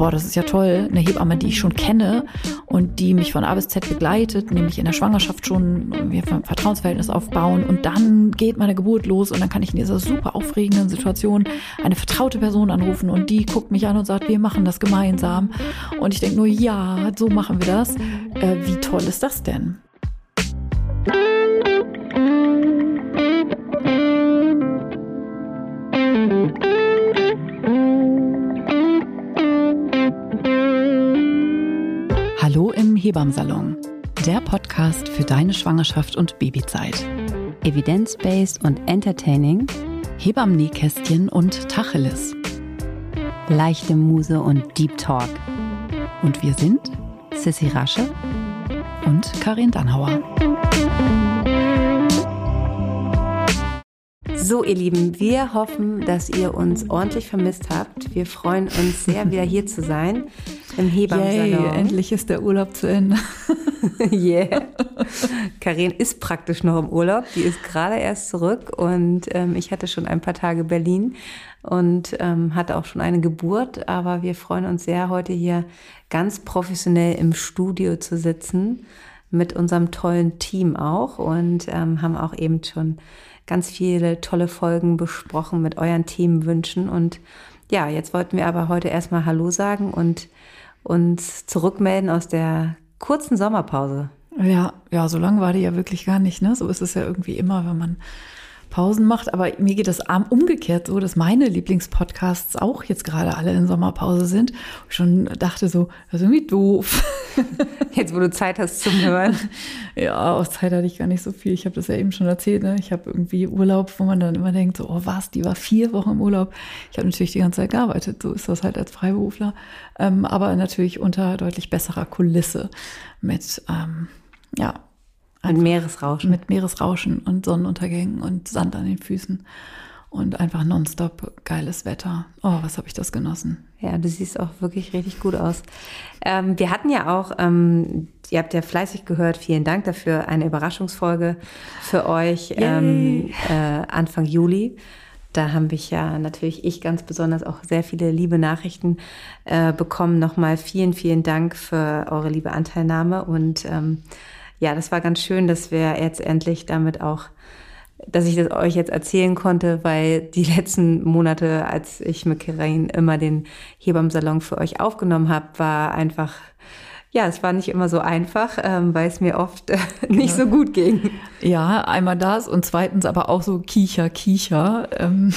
boah, das ist ja toll, eine Hebamme, die ich schon kenne und die mich von A bis Z begleitet, nämlich in der Schwangerschaft schon, wir ein Vertrauensverhältnis aufbauen und dann geht meine Geburt los und dann kann ich in dieser super aufregenden Situation eine vertraute Person anrufen und die guckt mich an und sagt, wir machen das gemeinsam. Und ich denke nur, ja, so machen wir das. Äh, wie toll ist das denn? Hebammsalon, der Podcast für deine Schwangerschaft und Babyzeit. Evidence-based und entertaining, Hebammen-Nähkästchen und Tacheles. leichte Muse und Deep Talk. Und wir sind Sissy Rasche und Karin Dannhauer. So, ihr Lieben, wir hoffen, dass ihr uns ordentlich vermisst habt. Wir freuen uns sehr, wieder hier zu sein im Hebammsalon. Yay, endlich ist der Urlaub zu Ende. yeah. Karin ist praktisch noch im Urlaub. Die ist gerade erst zurück und ähm, ich hatte schon ein paar Tage Berlin und ähm, hatte auch schon eine Geburt. Aber wir freuen uns sehr, heute hier ganz professionell im Studio zu sitzen mit unserem tollen Team auch und ähm, haben auch eben schon ganz viele tolle Folgen besprochen mit euren Themenwünschen. Und ja, jetzt wollten wir aber heute erstmal Hallo sagen und uns zurückmelden aus der kurzen Sommerpause. Ja, ja, so lang war die ja wirklich gar nicht, ne? So ist es ja irgendwie immer, wenn man Pausen macht. Aber mir geht das umgekehrt so, dass meine Lieblingspodcasts auch jetzt gerade alle in Sommerpause sind. Ich schon dachte so, das ist irgendwie doof. Jetzt, wo du Zeit hast zum Hören. Ja, aus Zeit hatte ich gar nicht so viel. Ich habe das ja eben schon erzählt. Ne? Ich habe irgendwie Urlaub, wo man dann immer denkt, so, oh was, die war vier Wochen im Urlaub. Ich habe natürlich die ganze Zeit gearbeitet. So ist das halt als Freiberufler. Ähm, aber natürlich unter deutlich besserer Kulisse mit, ähm, ja, Ein Meeresrauschen. mit Meeresrauschen und Sonnenuntergängen und Sand an den Füßen und einfach nonstop geiles Wetter. Oh, was habe ich das genossen. Ja, du siehst auch wirklich richtig gut aus. Ähm, wir hatten ja auch, ähm, ihr habt ja fleißig gehört, vielen Dank dafür, eine Überraschungsfolge für euch ähm, äh, Anfang Juli. Da haben wir ja natürlich ich ganz besonders auch sehr viele liebe Nachrichten äh, bekommen. Nochmal vielen, vielen Dank für eure liebe Anteilnahme. Und ähm, ja, das war ganz schön, dass wir jetzt endlich damit auch dass ich das euch jetzt erzählen konnte, weil die letzten Monate, als ich mit Karin immer den Hebammsalon für euch aufgenommen habe, war einfach, ja, es war nicht immer so einfach, ähm, weil es mir oft äh, nicht so gut ging. Ja, einmal das und zweitens aber auch so Kicher, Kicher. Ähm,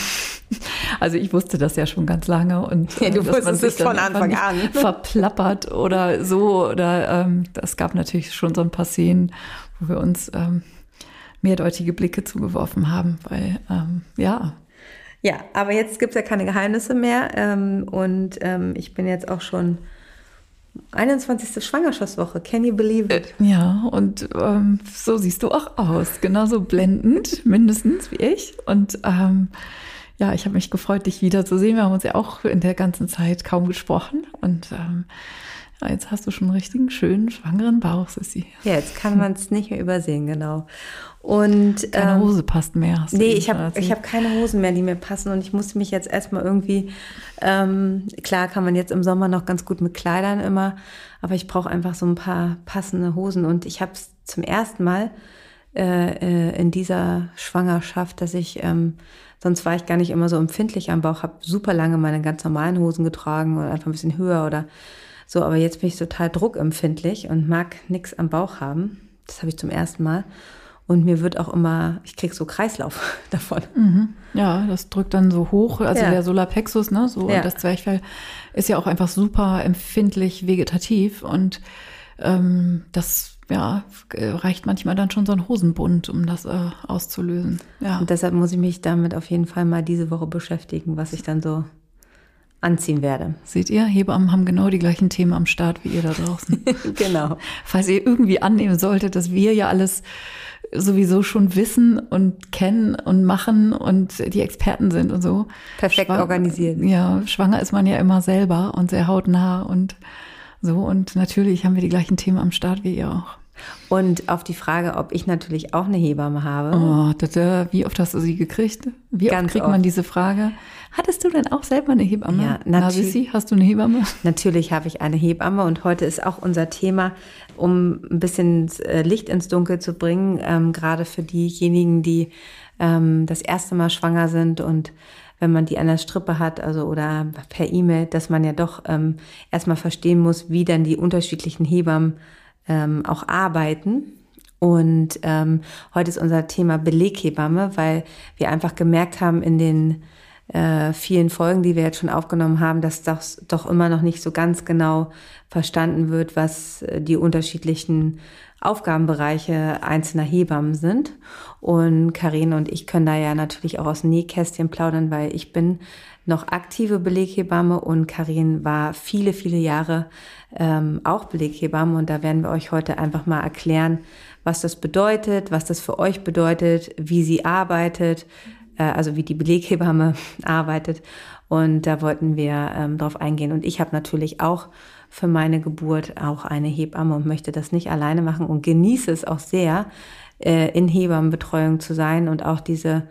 also ich wusste das ja schon ganz lange und Ja, du äh, dass man wusstest sich es von Anfang an. verplappert oder so oder ähm, das gab natürlich schon so ein paar Szenen, wo wir uns ähm, mehrdeutige Blicke zugeworfen haben, weil ähm, ja, Ja, aber jetzt gibt's ja keine Geheimnisse mehr ähm, und ähm, ich bin jetzt auch schon 21. Schwangerschaftswoche. Can you believe it? Ja, und ähm, so siehst du auch aus. Genauso blendend, mindestens wie ich. Und ähm, ja, ich habe mich gefreut, dich wiederzusehen. Wir haben uns ja auch in der ganzen Zeit kaum gesprochen. Und ähm, ja, jetzt hast du schon einen richtigen, schönen, schwangeren Bauch, Sissi. Ja, jetzt kann man es nicht mehr übersehen, genau. Und Keine ähm, Hose passt mehr. hast Nee, ich habe ich hab keine Hosen mehr, die mir passen und ich musste mich jetzt erstmal irgendwie, ähm, klar kann man jetzt im Sommer noch ganz gut mit Kleidern immer, aber ich brauche einfach so ein paar passende Hosen und ich habe es zum ersten Mal äh, äh, in dieser Schwangerschaft, dass ich, ähm, sonst war ich gar nicht immer so empfindlich am Bauch, habe super lange meine ganz normalen Hosen getragen oder einfach ein bisschen höher oder so, aber jetzt bin ich total druckempfindlich und mag nichts am Bauch haben. Das habe ich zum ersten Mal. Und mir wird auch immer, ich krieg so Kreislauf davon. Mhm. Ja, das drückt dann so hoch. Also Ja. der Solarplexus, ne, so Ja. und das Zwerchfell ist ja auch einfach super empfindlich vegetativ und ähm, das ja reicht manchmal dann schon so ein Hosenbund, um das äh, auszulösen. Ja. Und deshalb muss ich mich damit auf jeden Fall mal diese Woche beschäftigen, was ich dann so anziehen werde. Seht ihr, Hebammen haben genau die gleichen Themen am Start wie ihr da draußen. genau. Falls ihr irgendwie annehmen solltet, dass wir ja alles sowieso schon wissen und kennen und machen und die Experten sind und so. Perfekt organisiert. Ja, schwanger ist man ja immer selber und sehr hautnah und so. Und natürlich haben wir die gleichen Themen am Start wie ihr auch. Und auf die Frage, ob ich natürlich auch eine Hebamme habe. Oh, da, wie oft hast du sie gekriegt? Wie oft kriegt oft. man diese Frage? Hattest du denn auch selber eine Hebamme? Ja, natürlich. hast du eine Hebamme? Natürlich habe ich eine Hebamme und heute ist auch unser Thema, um ein bisschen äh, Licht ins Dunkel zu bringen, ähm, gerade für diejenigen, die ähm, das erste Mal schwanger sind und wenn man die an der Strippe hat, also oder per E-Mail, dass man ja doch ähm, erstmal verstehen muss, wie dann die unterschiedlichen Hebammen ähm, auch arbeiten. Und ähm, heute ist unser Thema Beleghebamme, weil wir einfach gemerkt haben in den äh, vielen Folgen, die wir jetzt schon aufgenommen haben, dass das doch immer noch nicht so ganz genau verstanden wird, was äh, die unterschiedlichen Aufgabenbereiche einzelner Hebammen sind. Und Karine und ich können da ja natürlich auch aus Nähkästchen plaudern, weil ich bin noch aktive Beleghebamme und Karin war viele, viele Jahre ähm, auch Beleghebamme und da werden wir euch heute einfach mal erklären, was das bedeutet, was das für euch bedeutet, wie sie arbeitet, äh, also wie die Beleghebamme arbeitet und da wollten wir ähm, drauf eingehen und ich habe natürlich auch für meine Geburt auch eine Hebamme und möchte das nicht alleine machen und genieße es auch sehr, äh, in Hebammenbetreuung zu sein und auch diese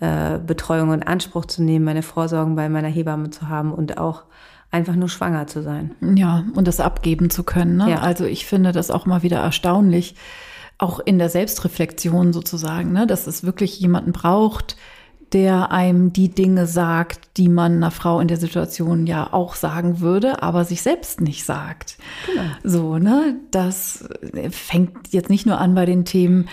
äh, Betreuung in Anspruch zu nehmen, meine Vorsorgen bei meiner Hebamme zu haben und auch einfach nur schwanger zu sein. Ja, und das abgeben zu können. Ne? Ja. Also ich finde das auch mal wieder erstaunlich, auch in der Selbstreflexion sozusagen, ne? dass es wirklich jemanden braucht, der einem die Dinge sagt, die man einer Frau in der Situation ja auch sagen würde, aber sich selbst nicht sagt. Genau. So, ne? Das fängt jetzt nicht nur an bei den Themen,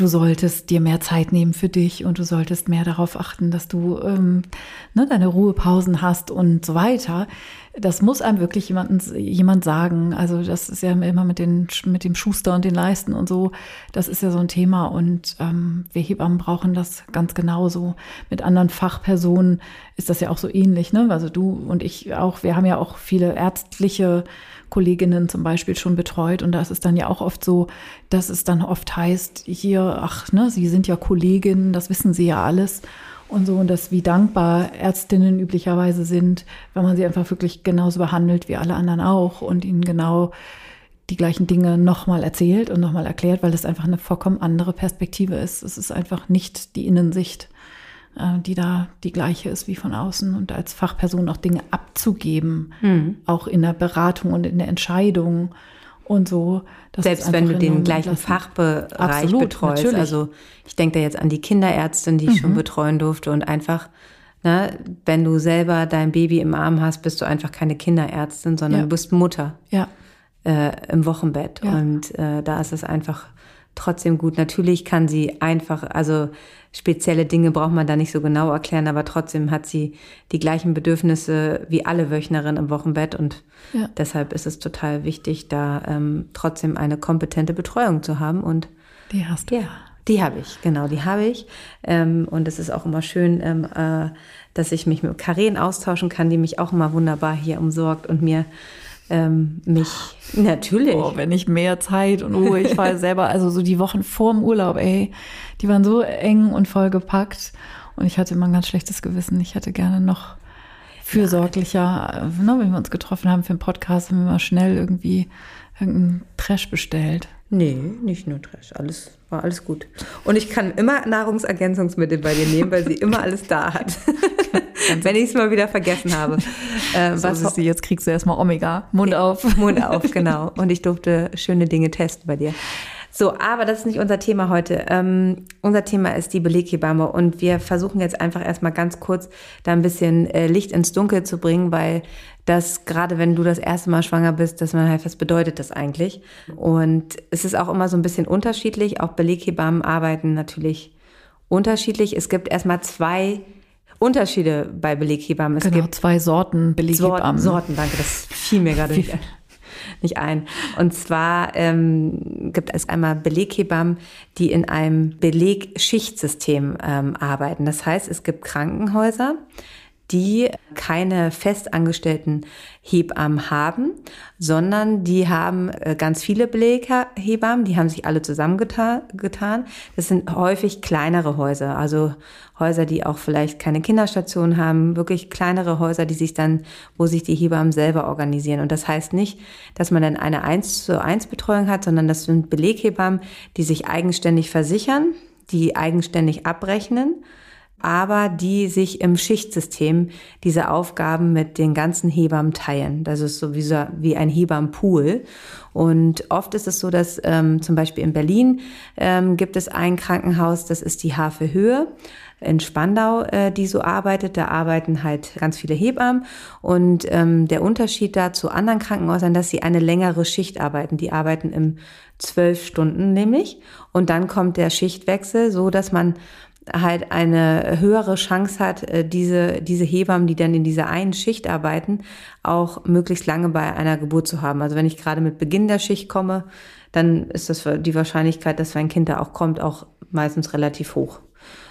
du solltest dir mehr Zeit nehmen für dich und du solltest mehr darauf achten, dass du ähm, ne, deine Ruhepausen hast und so weiter. Das muss einem wirklich jemanden, jemand sagen. Also das ist ja immer mit, den, mit dem Schuster und den Leisten und so. Das ist ja so ein Thema und ähm, wir Hebammen brauchen das ganz genauso. Mit anderen Fachpersonen ist das ja auch so ähnlich. Ne? Also du und ich auch, wir haben ja auch viele ärztliche Kolleginnen zum Beispiel schon betreut. Und da ist es dann ja auch oft so, dass es dann oft heißt, hier, ach, ne, Sie sind ja Kolleginnen, das wissen Sie ja alles. Und so, und dass wie dankbar Ärztinnen üblicherweise sind, wenn man sie einfach wirklich genauso behandelt wie alle anderen auch und ihnen genau die gleichen Dinge nochmal erzählt und nochmal erklärt, weil das einfach eine vollkommen andere Perspektive ist. Es ist einfach nicht die Innensicht. Äh, die da die gleiche ist wie von außen und als Fachperson auch Dinge abzugeben, mhm. auch in der Beratung und in der Entscheidung und so. Selbst wenn du den gleichen lassen. Fachbereich Absolut, betreust. Natürlich. Also ich denke da jetzt an die Kinderärztin, die ich mhm. schon betreuen durfte und einfach, ne, wenn du selber dein Baby im Arm hast, bist du einfach keine Kinderärztin, sondern ja. du bist Mutter. Ja. Äh, im Wochenbett. Ja. Und äh, da ist es einfach trotzdem gut. Natürlich kann sie einfach, also spezielle Dinge braucht man da nicht so genau erklären, aber trotzdem hat sie die gleichen Bedürfnisse wie alle Wöchnerinnen im Wochenbett und ja. deshalb ist es total wichtig, da ähm, trotzdem eine kompetente Betreuung zu haben und die hast du. Ja, die habe ich, genau, die habe ich. Ähm, und es ist auch immer schön, ähm, äh, dass ich mich mit Karen austauschen kann, die mich auch immer wunderbar hier umsorgt und mir ähm, mich natürlich. Oh, wenn ich mehr Zeit und Ruhe, ich war selber, also so die Wochen vor dem Urlaub, ey, die waren so eng und vollgepackt und ich hatte immer ein ganz schlechtes Gewissen. Ich hätte gerne noch fürsorglicher, ne, wenn wir uns getroffen haben für einen Podcast, haben wir mal schnell irgendwie irgendeinen Trash bestellt. Nee, nicht nur Trash. Alles war alles gut. Und ich kann immer Nahrungsergänzungsmittel bei dir nehmen, weil sie immer alles da hat. Wenn ich es mal wieder vergessen habe. Äh, so was sie jetzt kriegst du erstmal Omega. Mund auf. Mund auf, genau. Und ich durfte schöne Dinge testen bei dir. So, aber das ist nicht unser Thema heute. Ähm, unser Thema ist die Beleghebamme und wir versuchen jetzt einfach erstmal ganz kurz da ein bisschen äh, Licht ins Dunkel zu bringen, weil das gerade wenn du das erste Mal schwanger bist, dass man halt, was bedeutet das eigentlich? Und es ist auch immer so ein bisschen unterschiedlich. Auch Beleghebammen arbeiten natürlich unterschiedlich. Es gibt erstmal zwei Unterschiede bei Beleghebammen. Es genau, gibt zwei Sorten Beleghebammen. Sorten, danke, das fiel mir gerade nicht ein nicht ein. Und zwar ähm, gibt es einmal Beleghebammen, die in einem Belegschichtsystem ähm, arbeiten. Das heißt, es gibt Krankenhäuser, die keine festangestellten Hebammen haben, sondern die haben äh, ganz viele Beleghebammen, die haben sich alle zusammengetan. Das sind häufig kleinere Häuser, also Häuser, die auch vielleicht keine Kinderstation haben, wirklich kleinere Häuser, die sich dann, wo sich die Hebammen selber organisieren. Und das heißt nicht, dass man dann eine 1 zu 1 Betreuung hat, sondern das sind Beleghebammen, die sich eigenständig versichern, die eigenständig abrechnen aber die sich im Schichtsystem diese Aufgaben mit den ganzen Hebammen teilen. Das ist sowieso wie ein Hebammenpool. Und oft ist es so, dass ähm, zum Beispiel in Berlin ähm, gibt es ein Krankenhaus, das ist die Hafe Höhe in Spandau, äh, die so arbeitet. Da arbeiten halt ganz viele Hebammen. Und ähm, der Unterschied da zu anderen Krankenhäusern, dass sie eine längere Schicht arbeiten. Die arbeiten im zwölf Stunden nämlich. Und dann kommt der Schichtwechsel, so dass man halt eine höhere Chance hat, äh, diese, diese Hebammen, die dann in dieser einen Schicht arbeiten, auch möglichst lange bei einer Geburt zu haben. Also wenn ich gerade mit Beginn der Schicht komme, dann ist das die Wahrscheinlichkeit, dass mein Kind da auch kommt, auch meistens relativ hoch.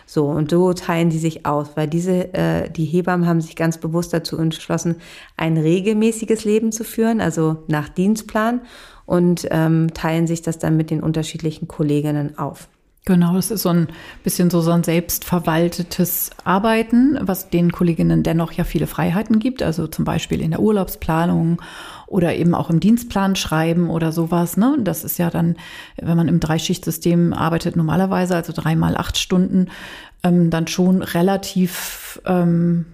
So, und so teilen die sich aus, weil diese, äh, die Hebammen haben sich ganz bewusst dazu entschlossen, ein regelmäßiges Leben zu führen, also nach Dienstplan, und ähm, teilen sich das dann mit den unterschiedlichen Kolleginnen auf. Genau, das ist so ein bisschen so, so ein selbstverwaltetes Arbeiten, was den Kolleginnen dennoch ja viele Freiheiten gibt, also zum Beispiel in der Urlaubsplanung oder eben auch im Dienstplan schreiben oder sowas. Ne? Das ist ja dann, wenn man im Dreischichtsystem arbeitet, normalerweise, also dreimal acht Stunden, ähm, dann schon relativ ähm,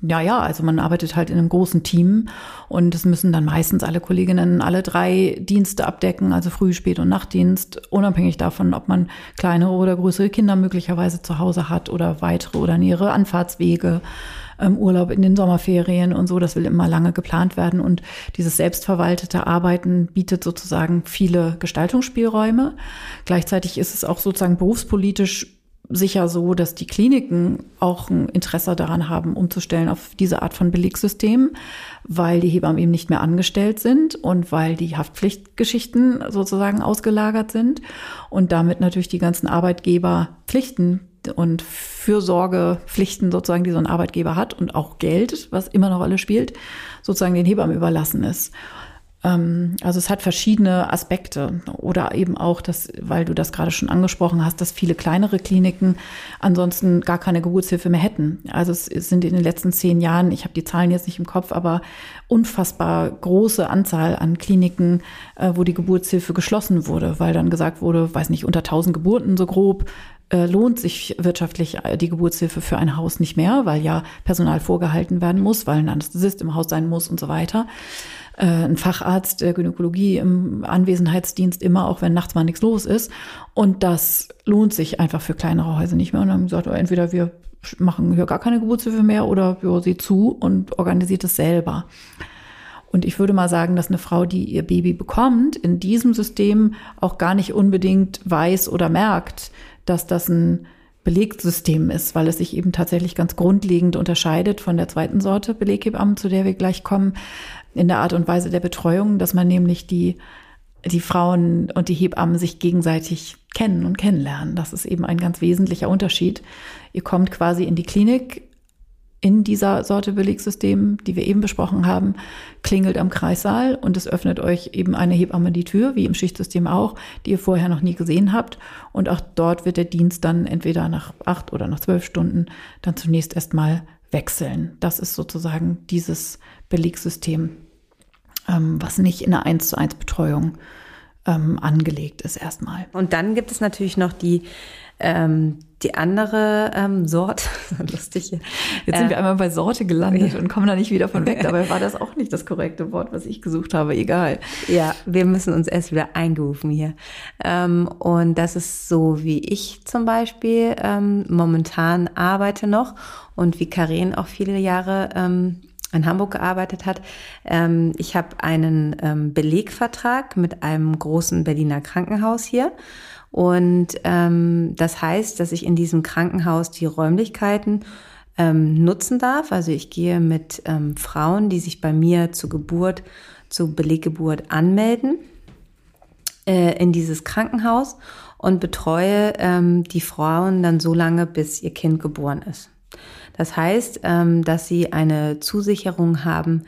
ja, ja, also man arbeitet halt in einem großen Team und es müssen dann meistens alle Kolleginnen alle drei Dienste abdecken, also Früh-, Spät- und Nachtdienst, unabhängig davon, ob man kleinere oder größere Kinder möglicherweise zu Hause hat oder weitere oder nähere Anfahrtswege, ähm, Urlaub in den Sommerferien und so. Das will immer lange geplant werden und dieses selbstverwaltete Arbeiten bietet sozusagen viele Gestaltungsspielräume. Gleichzeitig ist es auch sozusagen berufspolitisch sicher so, dass die Kliniken auch ein Interesse daran haben, umzustellen auf diese Art von Belegssystem, weil die Hebammen eben nicht mehr angestellt sind und weil die Haftpflichtgeschichten sozusagen ausgelagert sind und damit natürlich die ganzen Arbeitgeberpflichten und Fürsorgepflichten sozusagen, die so ein Arbeitgeber hat und auch Geld, was immer eine Rolle spielt, sozusagen den Hebammen überlassen ist. Ähm, also es hat verschiedene Aspekte oder eben auch, dass, weil du das gerade schon angesprochen hast, dass viele kleinere Kliniken ansonsten gar keine Geburtshilfe mehr hätten. Also es sind in den letzten zehn Jahren, ich habe die Zahlen jetzt nicht im Kopf, aber unfassbar große Anzahl an Kliniken, äh, wo die Geburtshilfe geschlossen wurde, weil dann gesagt wurde, weiß nicht, unter 1000 Geburten so grob lohnt sich wirtschaftlich äh, die Geburtshilfe für ein Haus nicht mehr, weil ja Personal vorgehalten werden muss, weil ein Anästhesist im Haus sein muss und so weiter äh, ein Facharzt der Gynäkologie im Anwesenheitsdienst immer, auch wenn nachts mal nichts los ist. Und das lohnt sich einfach für kleinere Häuser nicht mehr. Und dann haben gesagt, entweder wir machen hier gar keine Geburtshilfe mehr oder wir sie zu und organisiert es selber. Und ich würde mal sagen, dass eine Frau, die ihr Baby bekommt, in diesem System auch gar nicht unbedingt weiß oder merkt, dass das ein Belegsystem ist, weil es sich eben tatsächlich ganz grundlegend unterscheidet von der zweiten Sorte Beleghebammen, zu der wir gleich kommen, in der Art und Weise der Betreuung, dass man nämlich die, die Frauen und die Hebammen sich gegenseitig kennen und kennenlernen. Das ist eben ein ganz wesentlicher Unterschied. Ihr kommt quasi in die Klinik in dieser Sorte Belegsystem, die wir eben besprochen haben, klingelt am Kreissaal und es öffnet euch eben eine Hebamme die Tür, wie im Schichtsystem auch, die ihr vorher noch nie gesehen habt. Und auch dort wird der Dienst dann entweder nach acht oder nach zwölf Stunden dann zunächst erstmal wechseln. Das ist sozusagen dieses Belegssystem, ähm, was nicht in einer 1 zu 1 Betreuung ähm, angelegt ist erstmal. Und dann gibt es natürlich noch die ähm, die andere ähm, Sorte, lustig. Jetzt sind äh, wir einmal bei Sorte gelandet ja. und kommen da nicht wieder von weg. Dabei war das auch nicht das korrekte Wort, was ich gesucht habe. Egal. Ja, wir müssen uns erst wieder eingerufen hier. Ähm, und das ist so, wie ich zum Beispiel ähm, momentan arbeite noch und wie Karen auch viele Jahre ähm, in Hamburg gearbeitet hat. Ähm, ich habe einen ähm, Belegvertrag mit einem großen Berliner Krankenhaus hier. Und ähm, das heißt, dass ich in diesem Krankenhaus die Räumlichkeiten ähm, nutzen darf. Also ich gehe mit ähm, Frauen, die sich bei mir zur Geburt, zur Beleggeburt anmelden, äh, in dieses Krankenhaus und betreue ähm, die Frauen dann so lange, bis ihr Kind geboren ist. Das heißt, ähm, dass sie eine Zusicherung haben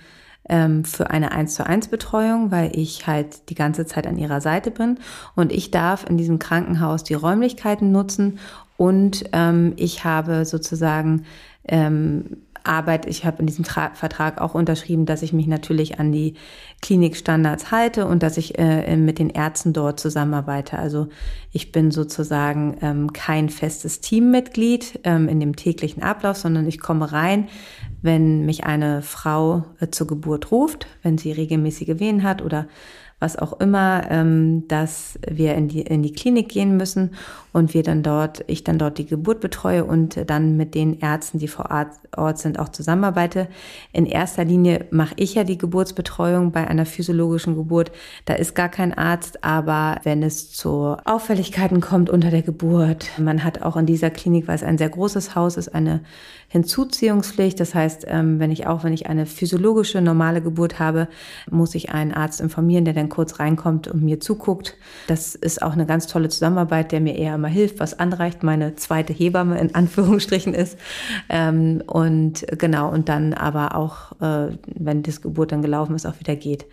ähm, für eine 1 zu 1 Betreuung, weil ich halt die ganze Zeit an ihrer Seite bin. Und ich darf in diesem Krankenhaus die Räumlichkeiten nutzen. Und ähm, ich habe sozusagen ähm, Arbeit. Ich habe in diesem Tra Vertrag auch unterschrieben, dass ich mich natürlich an die Klinikstandards halte und dass ich äh, mit den Ärzten dort zusammenarbeite. Also ich bin sozusagen ähm, kein festes Teammitglied ähm, in dem täglichen Ablauf, sondern ich komme rein, wenn mich eine Frau äh, zur Geburt ruft, wenn sie regelmäßige Wehen hat oder was auch immer, ähm, dass wir in die, in die Klinik gehen müssen und wir dann dort, ich dann dort die Geburt betreue und dann mit den Ärzten, die vor Ort sind, auch zusammenarbeite. In erster Linie mache ich ja die Geburtsbetreuung bei einer physiologischen Geburt. Da ist gar kein Arzt, aber wenn es zu Auffälligkeiten kommt unter der Geburt, man hat auch in dieser Klinik, weil es ein sehr großes Haus ist, eine Hinzuziehungspflicht. Das heißt, ähm, wenn ich auch, wenn ich eine physiologische, normale Geburt habe, muss ich einen Arzt informieren, der dann kurz reinkommt und mir zuguckt. Das ist auch eine ganz tolle Zusammenarbeit, der mir eher mal hilft, was anreicht, meine zweite Hebamme in Anführungsstrichen ist. Ähm, und genau, und dann aber auch, äh, wenn das Geburt dann gelaufen ist, auch wieder geht.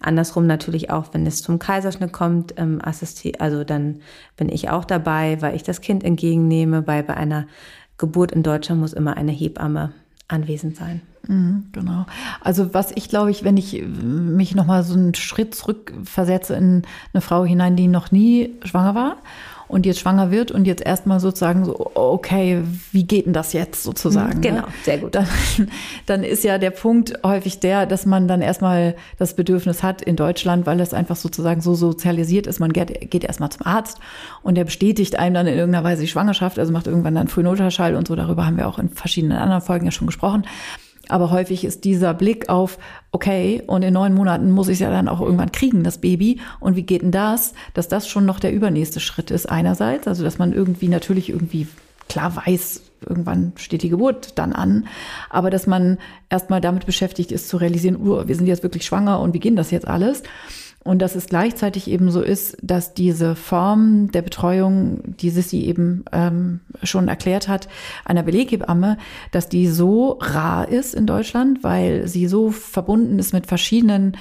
Andersrum natürlich auch, wenn es zum Kaiserschnitt kommt, ähm, also dann bin ich auch dabei, weil ich das Kind entgegennehme, weil bei einer Geburt in Deutschland muss immer eine Hebamme anwesend sein. Genau. Also was ich glaube ich, wenn ich mich noch mal so einen Schritt zurück versetze in eine Frau hinein, die noch nie schwanger war und jetzt schwanger wird und jetzt erstmal sozusagen so, okay, wie geht denn das jetzt sozusagen? Mhm, genau, ne? sehr gut. Dann, dann ist ja der Punkt häufig der, dass man dann erstmal das Bedürfnis hat in Deutschland, weil es einfach sozusagen so sozialisiert ist, man geht, geht erstmal zum Arzt und der bestätigt einem dann in irgendeiner Weise die Schwangerschaft, also macht irgendwann dann Frühnultraschall und so, darüber haben wir auch in verschiedenen anderen Folgen ja schon gesprochen. Aber häufig ist dieser Blick auf, okay, und in neun Monaten muss ich es ja dann auch irgendwann kriegen, das Baby. Und wie geht denn das? Dass das schon noch der übernächste Schritt ist einerseits. Also, dass man irgendwie natürlich irgendwie klar weiß, irgendwann steht die Geburt dann an. Aber dass man erstmal damit beschäftigt ist zu realisieren, uh, wir sind jetzt wirklich schwanger und wie geht das jetzt alles? Und dass es gleichzeitig eben so ist, dass diese Form der Betreuung, die Sissi eben ähm, schon erklärt hat, einer Beleghebamme, dass die so rar ist in Deutschland, weil sie so verbunden ist mit verschiedenen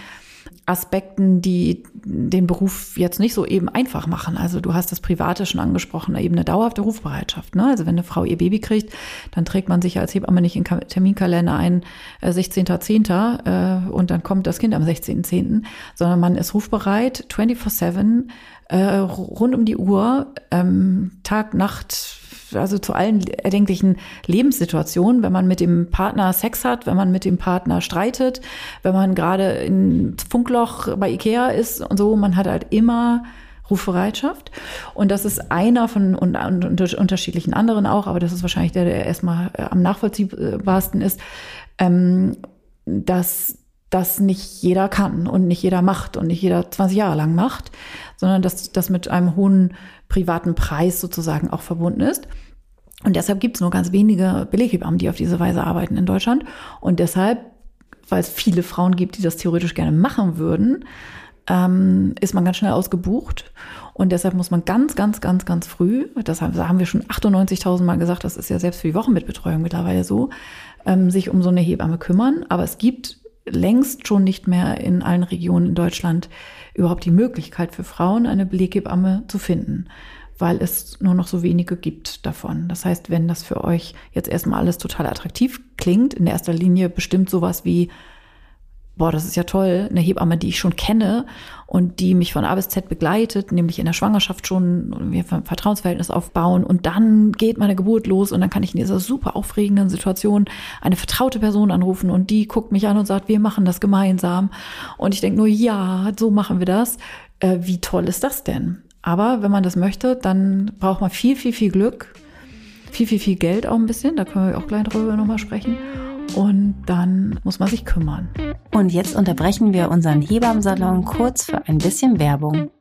Aspekten, die den Beruf jetzt nicht so eben einfach machen. Also du hast das Private schon angesprochen, eben eine dauerhafte Rufbereitschaft. Ne? Also wenn eine Frau ihr Baby kriegt, dann trägt man sich als Hebamme nicht in Terminkalender ein, äh, 16.10. Äh, und dann kommt das Kind am 16.10., sondern man ist rufbereit, 24-7, äh, rund um die Uhr, ähm, Tag, Nacht, also zu allen erdenklichen Lebenssituationen, wenn man mit dem Partner Sex hat, wenn man mit dem Partner streitet, wenn man gerade in Funkloch bei Ikea ist und so, man hat halt immer Rufbereitschaft. Und das ist einer von und, und, unterschiedlichen anderen auch, aber das ist wahrscheinlich der, der erstmal äh, am nachvollziehbarsten ist, ähm, dass das nicht jeder kann und nicht jeder macht und nicht jeder 20 Jahre lang macht, sondern dass das mit einem hohen privaten Preis sozusagen auch verbunden ist. Und deshalb gibt es nur ganz wenige Beleghebammen, die auf diese Weise arbeiten in Deutschland. Und deshalb, weil es viele Frauen gibt, die das theoretisch gerne machen würden, ähm, ist man ganz schnell ausgebucht. Und deshalb muss man ganz, ganz, ganz, ganz früh, das haben wir schon 98.000 Mal gesagt, das ist ja selbst für die Wochenbettbetreuung mittlerweile so, ähm, sich um so eine Hebamme kümmern. Aber es gibt längst schon nicht mehr in allen Regionen in Deutschland überhaupt die Möglichkeit für Frauen, eine Beleghebamme zu finden, weil es nur noch so wenige gibt davon. Das heißt, wenn das für euch jetzt erstmal alles total attraktiv klingt, in erster Linie bestimmt sowas wie boah, das ist ja toll, eine Hebamme, die ich schon kenne und die mich von A bis Z begleitet, nämlich in der Schwangerschaft schon, wir ein Vertrauensverhältnis aufbauen und dann geht meine Geburt los und dann kann ich in dieser super aufregenden Situation eine vertraute Person anrufen und die guckt mich an und sagt, wir machen das gemeinsam. Und ich denke nur, ja, so machen wir das. Äh, wie toll ist das denn? Aber wenn man das möchte, dann braucht man viel, viel, viel Glück, viel, viel, viel Geld auch ein bisschen, da können wir auch gleich drüber nochmal sprechen und dann muss man sich kümmern. Und jetzt unterbrechen wir unseren Hebammsalon kurz für ein bisschen Werbung.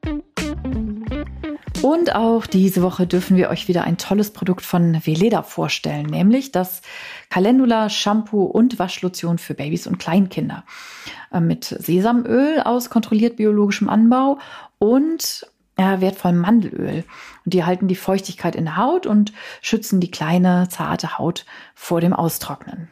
Und auch diese Woche dürfen wir euch wieder ein tolles Produkt von Veleda vorstellen, nämlich das Calendula Shampoo und Waschlotion für Babys und Kleinkinder. Äh, mit Sesamöl aus kontrolliert biologischem Anbau und äh, wertvollem Mandelöl. Und die halten die Feuchtigkeit in der Haut und schützen die kleine, zarte Haut vor dem Austrocknen.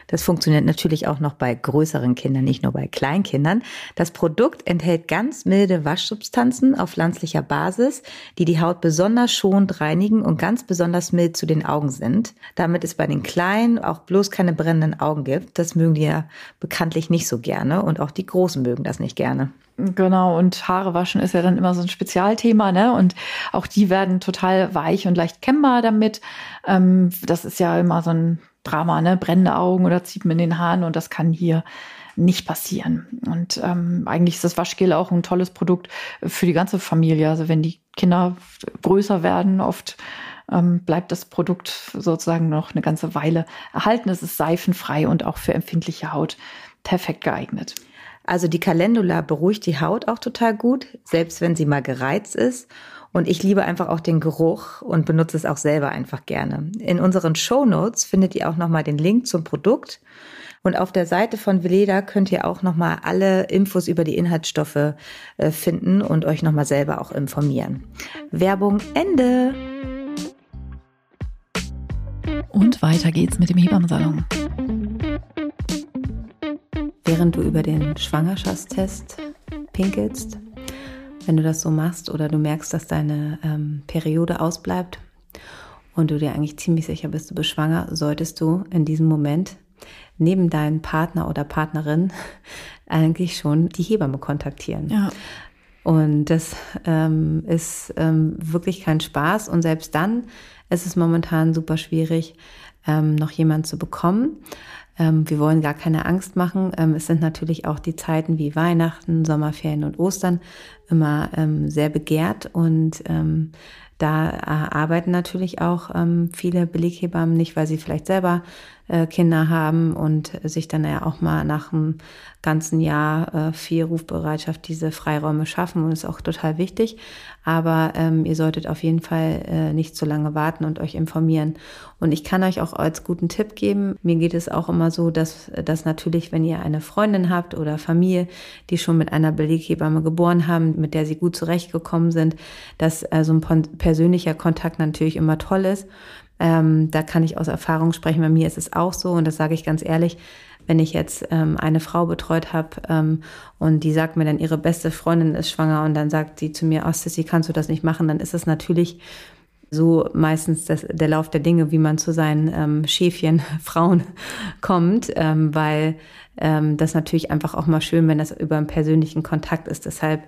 Das funktioniert natürlich auch noch bei größeren Kindern, nicht nur bei Kleinkindern. Das Produkt enthält ganz milde Waschsubstanzen auf pflanzlicher Basis, die die Haut besonders schonend reinigen und ganz besonders mild zu den Augen sind. Damit es bei den Kleinen auch bloß keine brennenden Augen gibt. Das mögen die ja bekanntlich nicht so gerne und auch die Großen mögen das nicht gerne. Genau, und Haare waschen ist ja dann immer so ein Spezialthema, ne? Und auch die werden total weich und leicht kennbar damit. Ähm, das ist ja immer so ein Drama, ne? Brennende Augen oder zieht man in den Haaren und das kann hier nicht passieren. Und ähm, eigentlich ist das Waschgel auch ein tolles Produkt für die ganze Familie. Also wenn die Kinder größer werden, oft ähm, bleibt das Produkt sozusagen noch eine ganze Weile erhalten. Es ist seifenfrei und auch für empfindliche Haut perfekt geeignet. Also die Calendula beruhigt die Haut auch total gut, selbst wenn sie mal gereizt ist. Und ich liebe einfach auch den Geruch und benutze es auch selber einfach gerne. In unseren Show Notes findet ihr auch nochmal den Link zum Produkt. Und auf der Seite von Veleda könnt ihr auch nochmal alle Infos über die Inhaltsstoffe äh, finden und euch nochmal selber auch informieren. Werbung Ende! Und weiter geht's mit dem Hebammensalon. Während du über den Schwangerschaftstest pinkelst, wenn du das so machst oder du merkst, dass deine ähm, Periode ausbleibt und du dir eigentlich ziemlich sicher bist, du bist schwanger, solltest du in diesem Moment neben deinem Partner oder Partnerin eigentlich schon die Hebamme kontaktieren. Ja. Und das ähm, ist ähm, wirklich kein Spaß. Und selbst dann ist es momentan super schwierig, ähm, noch jemanden zu bekommen. Ähm, wir wollen gar keine Angst machen. Ähm, es sind natürlich auch die Zeiten wie Weihnachten, Sommerferien und Ostern immer ähm, sehr begehrt und da äh, arbeiten natürlich auch viele Beleghebammen nicht, weil sie vielleicht selber Kinder haben und sich dann ja auch mal nach einem ganzen Jahr äh, viel Rufbereitschaft diese Freiräume schaffen und ist auch total wichtig. Aber ähm, ihr solltet auf jeden Fall äh, nicht zu lange warten und euch informieren. Und ich kann euch auch als guten Tipp geben, mir geht es auch immer so, dass, dass natürlich, wenn ihr eine Freundin habt oder Familie, die schon mit einer Beleghebamme geboren haben, mit der sie gut zurechtgekommen sind, dass äh, so ein persönlicher Kontakt natürlich immer toll ist. Ähm, da kann ich aus Erfahrung sprechen. Bei mir ist es auch so und das sage ich ganz ehrlich. Wenn ich jetzt ähm, eine Frau betreut habe ähm, und die sagt mir dann, ihre beste Freundin ist schwanger und dann sagt sie zu mir, oh Sissy, kannst du das nicht machen, dann ist es natürlich so meistens das, der Lauf der Dinge, wie man zu seinen ähm, Schäfchen, Frauen kommt, ähm, weil ähm, das natürlich einfach auch mal schön, wenn das über einen persönlichen Kontakt ist. Deshalb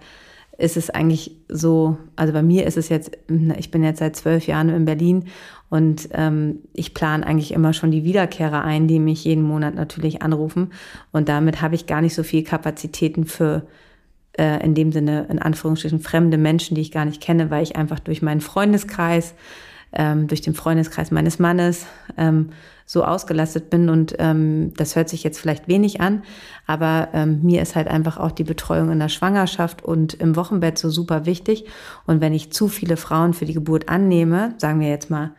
ist es eigentlich so, also bei mir ist es jetzt, ich bin jetzt seit zwölf Jahren in Berlin und ähm, ich plane eigentlich immer schon die Wiederkehrer ein, die mich jeden Monat natürlich anrufen. Und damit habe ich gar nicht so viel Kapazitäten für äh, in dem Sinne, in Anführungsstrichen, fremde Menschen, die ich gar nicht kenne, weil ich einfach durch meinen Freundeskreis, ähm, durch den Freundeskreis meines Mannes ähm, so ausgelastet bin. Und ähm, das hört sich jetzt vielleicht wenig an, aber ähm, mir ist halt einfach auch die Betreuung in der Schwangerschaft und im Wochenbett so super wichtig. Und wenn ich zu viele Frauen für die Geburt annehme, sagen wir jetzt mal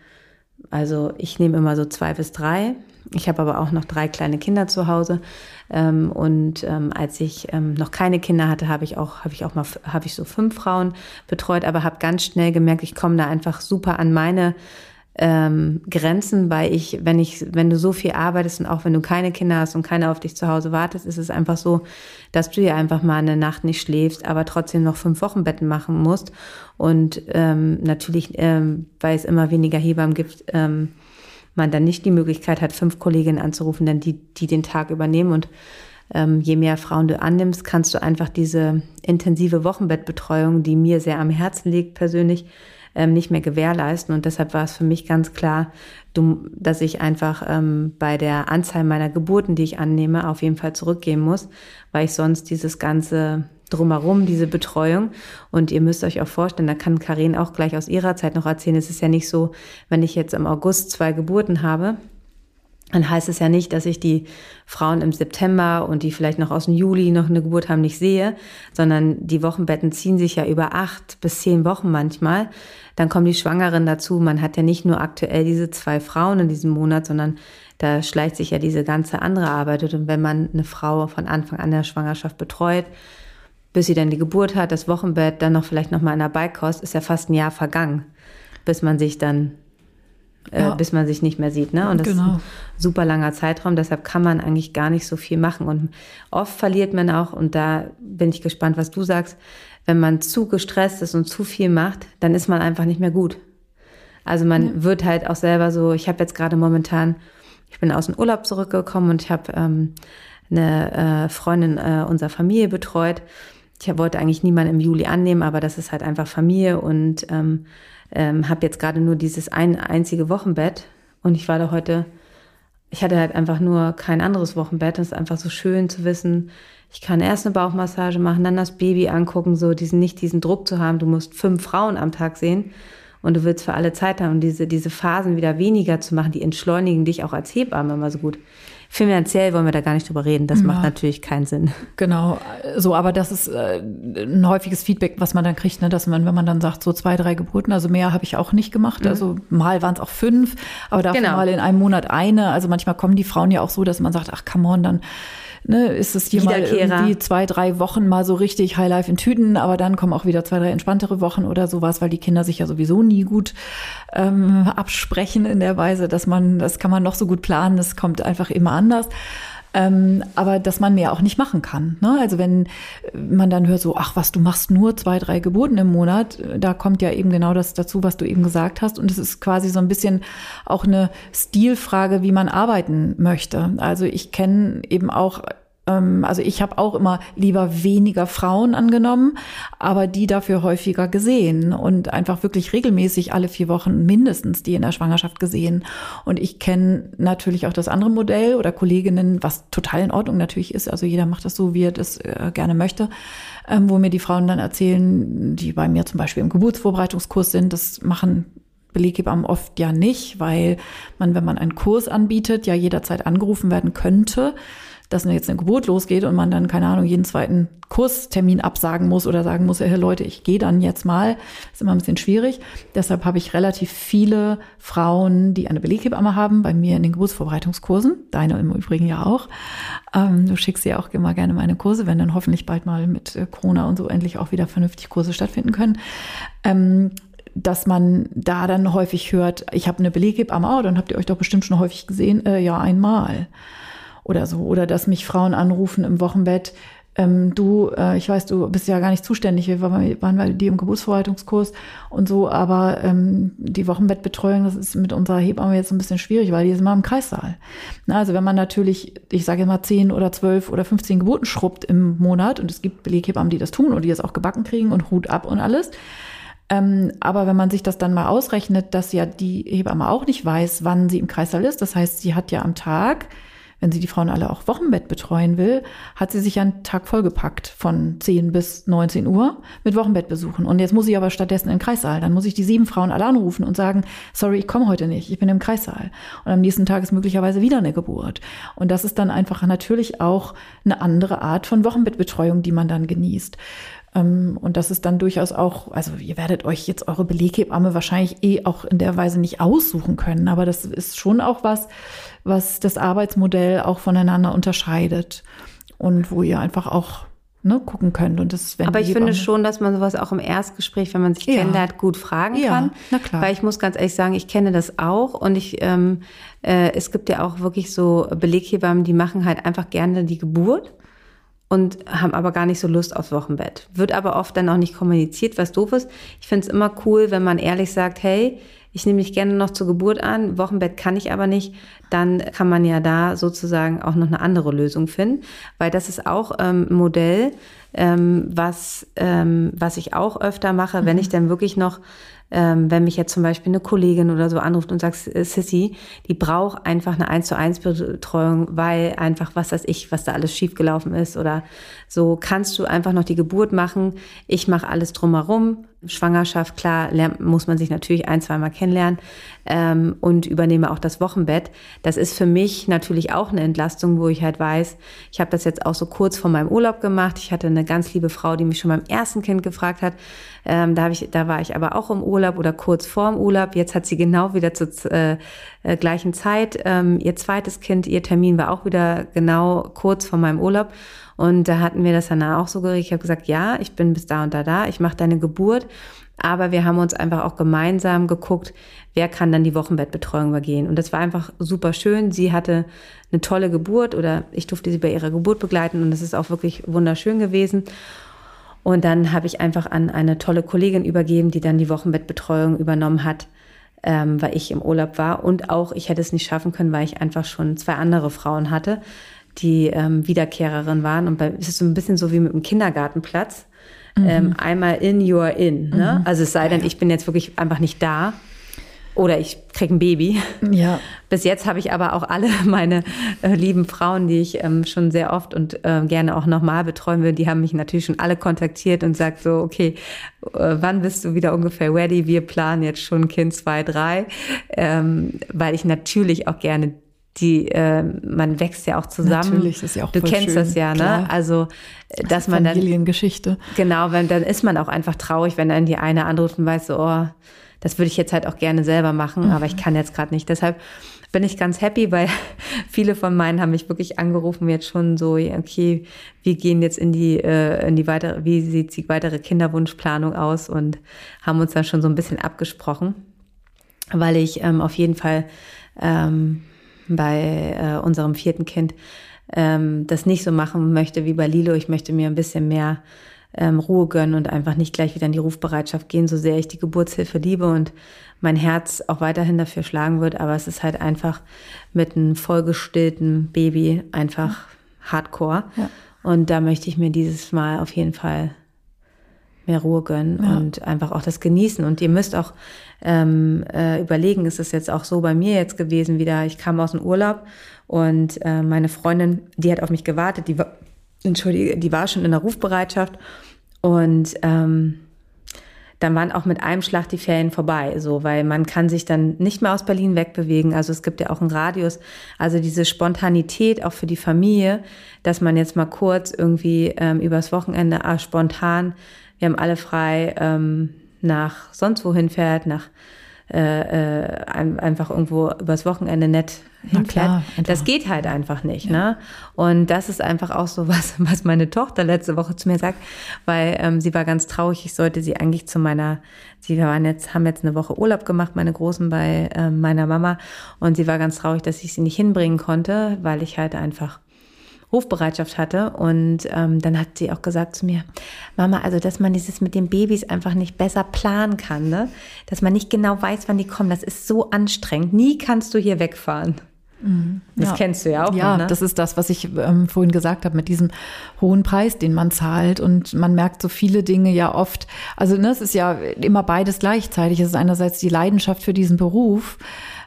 also ich nehme immer so zwei bis drei. Ich habe aber auch noch drei kleine Kinder zu Hause. Ähm, und ähm, als ich ähm, noch keine Kinder hatte, habe ich auch, habe ich auch mal, habe ich so fünf Frauen betreut, aber habe ganz schnell gemerkt, ich komme da einfach super an meine ähm, Grenzen, weil ich, wenn ich, wenn du so viel arbeitest und auch wenn du keine Kinder hast und keiner auf dich zu Hause wartet, ist es einfach so, dass du ja einfach mal eine Nacht nicht schläfst, aber trotzdem noch fünf Wochenbetten machen musst. Und ähm, natürlich, ähm, weil es immer weniger Hebammen gibt, ähm, man dann nicht die Möglichkeit hat, fünf Kolleginnen anzurufen, dann die, die den Tag übernehmen. Und ähm, je mehr Frauen du annimmst, kannst du einfach diese intensive Wochenbettbetreuung, die mir sehr am Herzen liegt persönlich, ähm, nicht mehr gewährleisten. Und deshalb war es für mich ganz klar, dass ich einfach ähm, bei der Anzahl meiner Geburten, die ich annehme, auf jeden Fall zurückgehen muss, weil ich sonst dieses ganze drumherum, diese Betreuung. Und ihr müsst euch auch vorstellen, da kann Karin auch gleich aus ihrer Zeit noch erzählen, es ist ja nicht so, wenn ich jetzt im August zwei Geburten habe, dann heißt es ja nicht, dass ich die Frauen im September und die vielleicht noch aus dem Juli noch eine Geburt haben nicht sehe, sondern die Wochenbetten ziehen sich ja über acht bis zehn Wochen manchmal. Dann kommen die Schwangeren dazu. Man hat ja nicht nur aktuell diese zwei Frauen in diesem Monat, sondern da schleicht sich ja diese ganze andere Arbeit. Und wenn man eine Frau von Anfang an der Schwangerschaft betreut, bis sie dann die Geburt hat, das Wochenbett, dann noch vielleicht nochmal in der Beikost, ist ja fast ein Jahr vergangen, bis man sich dann, ja. bis man sich nicht mehr sieht. Ne? Und das genau. ist ein super langer Zeitraum, deshalb kann man eigentlich gar nicht so viel machen. Und oft verliert man auch, und da bin ich gespannt, was du sagst, wenn man zu gestresst ist und zu viel macht, dann ist man einfach nicht mehr gut. Also man ja. wird halt auch selber so, ich habe jetzt gerade momentan, ich bin aus dem Urlaub zurückgekommen und ich habe ähm, eine äh, Freundin äh, unserer Familie betreut. Ich wollte eigentlich niemanden im Juli annehmen, aber das ist halt einfach Familie und ähm, ähm, habe jetzt gerade nur dieses ein einzige Wochenbett und ich war da heute, ich hatte halt einfach nur kein anderes Wochenbett. Es ist einfach so schön zu wissen, ich kann erst eine Bauchmassage machen, dann das Baby angucken, so diesen nicht diesen Druck zu haben. Du musst fünf Frauen am Tag sehen und du willst für alle Zeit haben und diese diese Phasen wieder weniger zu machen, die entschleunigen dich auch als Hebamme immer so gut. Finanziell wollen wir da gar nicht drüber reden. Das ja. macht natürlich keinen Sinn. Genau, so, aber das ist äh, ein häufiges Feedback, was man dann kriegt, ne, dass man, wenn man dann sagt, so zwei, drei Geburten, also mehr habe ich auch nicht gemacht. Mhm. Also mal waren es auch fünf, aber dafür genau. mal in einem Monat eine. Also manchmal kommen die Frauen ja auch so, dass man sagt, ach come on, dann ne, ist es hier mal irgendwie zwei, drei Wochen mal so richtig Highlife in Tüten, aber dann kommen auch wieder zwei, drei entspanntere Wochen oder sowas, weil die Kinder sich ja sowieso nie gut ähm, absprechen in der Weise, dass man, das kann man noch so gut planen, das kommt einfach immer anders. Ähm, aber dass man mehr auch nicht machen kann. Ne? Also wenn man dann hört so, ach was, du machst nur zwei, drei Geburten im Monat, da kommt ja eben genau das dazu, was du eben gesagt hast. Und es ist quasi so ein bisschen auch eine Stilfrage, wie man arbeiten möchte. Also ich kenne eben auch also ich habe auch immer lieber weniger Frauen angenommen, aber die dafür häufiger gesehen und einfach wirklich regelmäßig alle vier Wochen mindestens die in der Schwangerschaft gesehen. Und ich kenne natürlich auch das andere Modell oder Kolleginnen, was total in Ordnung natürlich ist. Also jeder macht das so, wie er das äh, gerne möchte, ähm, wo mir die Frauen dann erzählen, die bei mir zum Beispiel im Geburtsvorbereitungskurs sind, das machen Beleghebammen oft ja nicht, weil man, wenn man einen Kurs anbietet, ja jederzeit angerufen werden könnte dass jetzt eine Geburt losgeht und man dann, keine Ahnung, jeden zweiten Kurstermin absagen muss oder sagen muss, hey Leute, ich gehe dann jetzt mal, ist immer ein bisschen schwierig. Deshalb habe ich relativ viele Frauen, die eine Beleghebamme haben, bei mir in den Geburtsvorbereitungskursen, deine im Übrigen ja auch. Ähm, du schickst ja auch immer gerne meine Kurse, wenn dann hoffentlich bald mal mit äh, Corona und so endlich auch wieder vernünftig Kurse stattfinden können. Ähm, dass man da dann häufig hört, ich habe eine Beleghebamme, oh, dann habt ihr euch doch bestimmt schon häufig gesehen, äh, ja, einmal oder so. Oder dass mich Frauen anrufen im Wochenbett, ähm, du, äh, ich weiß, du bist ja gar nicht zuständig, wir waren, waren bei dir im Geburtsverwaltungskurs und so, aber ähm, die Wochenbettbetreuung, das ist mit unserer Hebamme jetzt ein bisschen schwierig, weil die ist immer im Kreissaal. Na, also wenn man natürlich, ich sage immer zehn oder zwölf oder 15 Geburten schrubbt im Monat und es gibt Beleghebammen, die das tun und die das auch gebacken kriegen und Hut ab und alles, ähm, aber wenn man sich das dann mal ausrechnet, dass ja die Hebamme auch nicht weiß, wann sie im Kreissaal ist, das heißt, sie hat ja am Tag wenn sie die Frauen alle auch Wochenbett betreuen will, hat sie sich einen Tag vollgepackt von 10 bis 19 Uhr mit Wochenbettbesuchen. Und jetzt muss ich aber stattdessen in den Kreissaal. Dann muss ich die sieben Frauen alle anrufen und sagen, sorry, ich komme heute nicht, ich bin im Kreissaal. Und am nächsten Tag ist möglicherweise wieder eine Geburt. Und das ist dann einfach natürlich auch eine andere Art von Wochenbettbetreuung, die man dann genießt. Ähm, und das ist dann durchaus auch, also ihr werdet euch jetzt eure Beleghebamme wahrscheinlich eh auch in der Weise nicht aussuchen können, aber das ist schon auch was, was das Arbeitsmodell auch voneinander unterscheidet und wo ihr einfach auch ne, gucken könnt. Und das, wenn Aber ich finde schon, dass man sowas auch im Erstgespräch, wenn man sich ja. kennenlernt, gut fragen ja, kann. Na klar. Weil ich muss ganz ehrlich sagen, ich kenne das auch und ich, ähm, äh, es gibt ja auch wirklich so Beleghebammen, die machen halt einfach gerne die Geburt und haben aber gar nicht so Lust aufs Wochenbett. Wird aber oft dann auch nicht kommuniziert, was doof ist. Ich finde es immer cool, wenn man ehrlich sagt, hey, ich nehme mich gerne noch zur Geburt an, Wochenbett kann ich aber nicht, dann kann man ja da sozusagen auch noch eine andere Lösung finden, weil das ist auch ähm, ein Modell, ähm, was, ähm, was ich auch öfter mache, mhm. wenn ich dann wirklich noch ähm, wenn mich jetzt zum Beispiel eine Kollegin oder so anruft und sagt, äh, Sissy, die braucht einfach eine 1 zu 1 Betreuung, weil einfach, was weiß ich, was da alles schiefgelaufen ist oder so, kannst du einfach noch die Geburt machen. Ich mache alles drumherum. Schwangerschaft, klar, lernt, muss man sich natürlich ein, zweimal kennenlernen ähm, und übernehme auch das Wochenbett. Das ist für mich natürlich auch eine Entlastung, wo ich halt weiß, ich habe das jetzt auch so kurz vor meinem Urlaub gemacht. Ich hatte eine ganz liebe Frau, die mich schon beim ersten Kind gefragt hat. Ähm, da, ich, da war ich aber auch im Urlaub oder kurz vorm Urlaub. Jetzt hat sie genau wieder zur äh, äh, gleichen Zeit ähm, ihr zweites Kind. Ihr Termin war auch wieder genau kurz vor meinem Urlaub. Und da hatten wir das dann auch so geregelt. Ich habe gesagt, ja, ich bin bis da und da da, ich mache deine Geburt. Aber wir haben uns einfach auch gemeinsam geguckt, wer kann dann die Wochenbettbetreuung übergehen. Und das war einfach super schön. Sie hatte eine tolle Geburt oder ich durfte sie bei ihrer Geburt begleiten und das ist auch wirklich wunderschön gewesen. Und dann habe ich einfach an eine tolle Kollegin übergeben, die dann die Wochenbettbetreuung übernommen hat, ähm, weil ich im Urlaub war. Und auch ich hätte es nicht schaffen können, weil ich einfach schon zwei andere Frauen hatte, die ähm, Wiederkehrerin waren. Und bei, es ist so ein bisschen so wie mit dem Kindergartenplatz. Mhm. Ähm, einmal in, you're in. Ne? Mhm. Also es sei denn, ich bin jetzt wirklich einfach nicht da oder ich kriege ein Baby. Ja. Bis jetzt habe ich aber auch alle meine äh, lieben Frauen, die ich ähm, schon sehr oft und äh, gerne auch nochmal betreuen will, die haben mich natürlich schon alle kontaktiert und sagt so, okay, äh, wann bist du wieder ungefähr ready? Wir planen jetzt schon Kind zwei, drei, ähm, weil ich natürlich auch gerne die äh, man wächst ja auch zusammen. Natürlich, das ist ja auch Du kennst schön, das ja, ne? klar. Also, äh, dass man dann Familiengeschichte. genau, wenn dann ist man auch einfach traurig, wenn dann die eine anruft und weiß so, oh, das würde ich jetzt halt auch gerne selber machen, aber ich kann jetzt gerade nicht. Deshalb bin ich ganz happy, weil viele von meinen haben mich wirklich angerufen, jetzt schon so, okay, wir gehen jetzt in die, äh, in die weitere, wie sieht die weitere Kinderwunschplanung aus und haben uns dann schon so ein bisschen abgesprochen, weil ich ähm, auf jeden Fall ähm, bei äh, unserem vierten Kind ähm, das nicht so machen möchte wie bei Lilo. Ich möchte mir ein bisschen mehr ähm, Ruhe gönnen und einfach nicht gleich wieder in die Rufbereitschaft gehen, so sehr ich die Geburtshilfe liebe und mein Herz auch weiterhin dafür schlagen wird. Aber es ist halt einfach mit einem vollgestillten Baby einfach hardcore. Ja. Und da möchte ich mir dieses Mal auf jeden Fall mehr Ruhe gönnen Ja. und einfach auch das genießen. Und ihr müsst auch ähm, äh, überlegen, ist es jetzt auch so bei mir jetzt gewesen wieder, ich kam aus dem Urlaub und äh, meine Freundin, die hat auf mich gewartet, die war, entschuldige, die war schon in der Rufbereitschaft und ähm, dann waren auch mit einem Schlag die Ferien vorbei, so, weil man kann sich dann nicht mehr aus Berlin wegbewegen. Also es gibt ja auch einen Radius. Also diese Spontanität auch für die Familie, dass man jetzt mal kurz irgendwie ähm, übers Wochenende ah, spontan, wir haben alle frei, ähm, nach sonst wohin fährt, nach äh, äh, ein- einfach irgendwo übers Wochenende nett einfach. Das geht halt einfach nicht, ne? Und das ist einfach auch so was, was meine Tochter letzte Woche zu mir sagt, weil ähm, sie war ganz traurig. Ich sollte sie eigentlich zu meiner, sie waren jetzt, haben jetzt eine Woche Urlaub gemacht, meine Großen bei ähm, meiner Mama, und sie war ganz traurig, dass ich sie nicht hinbringen konnte, weil ich halt einfach Rufbereitschaft hatte. Und ähm, dann hat sie auch gesagt zu mir, Mama, also dass man dieses mit den Babys einfach nicht besser planen kann, ne? Dass man nicht genau weiß, wann die kommen. Das ist so anstrengend. Nie kannst du hier wegfahren. Das Ja. kennst du ja auch. Ja, noch, ne? das ist das, was ich ähm, vorhin gesagt habe mit diesem hohen Preis, den man zahlt. Und man merkt so viele Dinge ja oft. Also ne, es ist ja immer beides gleichzeitig. Es ist einerseits die Leidenschaft für diesen Beruf,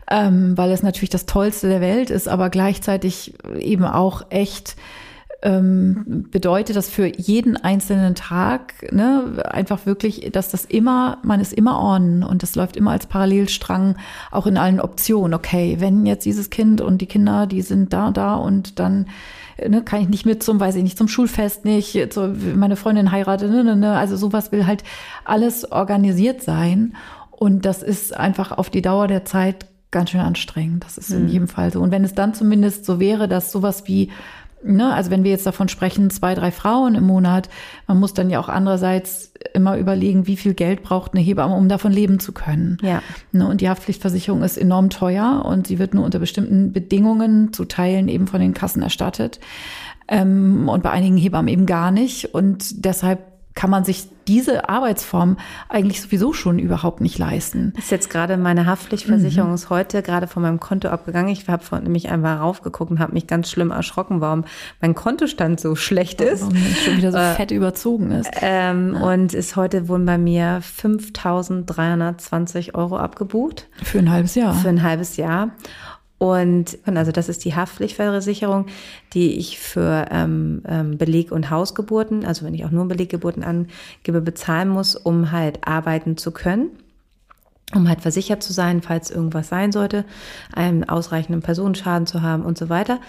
ähm, weil es natürlich das Tollste der Welt ist, aber gleichzeitig eben auch echt ähm, bedeutet das für jeden einzelnen Tag, ne, einfach wirklich, dass das immer, man ist immer on und das läuft immer als Parallelstrang, auch in allen Optionen. Okay, wenn jetzt dieses Kind und die Kinder, die sind da, da und dann ne, kann ich nicht mit zum, weiß ich nicht, zum Schulfest nicht, zu, meine Freundin heiratet, ne, ne, ne, also sowas will halt alles organisiert sein und das ist einfach auf die Dauer der Zeit ganz schön anstrengend. Das ist in jedem Fall so. Und wenn es dann zumindest so wäre, dass sowas wie Ne, also wenn wir jetzt davon sprechen, zwei, drei Frauen im Monat, man muss dann ja auch andererseits immer überlegen, wie viel Geld braucht eine Hebamme, um davon leben zu können. Ja. Ne, und die Haftpflichtversicherung ist enorm teuer und sie wird nur unter bestimmten Bedingungen zu Teilen eben von den Kassen erstattet. Ähm, und bei einigen Hebammen eben gar nicht. Und deshalb kann man sich diese Arbeitsform eigentlich sowieso schon überhaupt nicht leisten. ist jetzt gerade meine Haftpflichtversicherung ist heute gerade von meinem Konto abgegangen. Ich habe vorhin nämlich einmal raufgeguckt und habe mich ganz schlimm erschrocken, warum mein Kontostand so schlecht ist. Warum das schon wieder so fett überzogen ist. Ähm, Und ist heute wurden bei mir 5.320 Euro abgebucht Für ein halbes Jahr. für ein halbes Jahr. Und also das ist die Haftpflichtversicherung, die ich für ähm, ähm, Beleg- und Hausgeburten, also wenn ich auch nur Beleggeburten angebe, bezahlen muss, um halt arbeiten zu können um halt versichert zu sein, falls irgendwas sein sollte, einen ausreichenden Personenschaden zu haben und so weiter.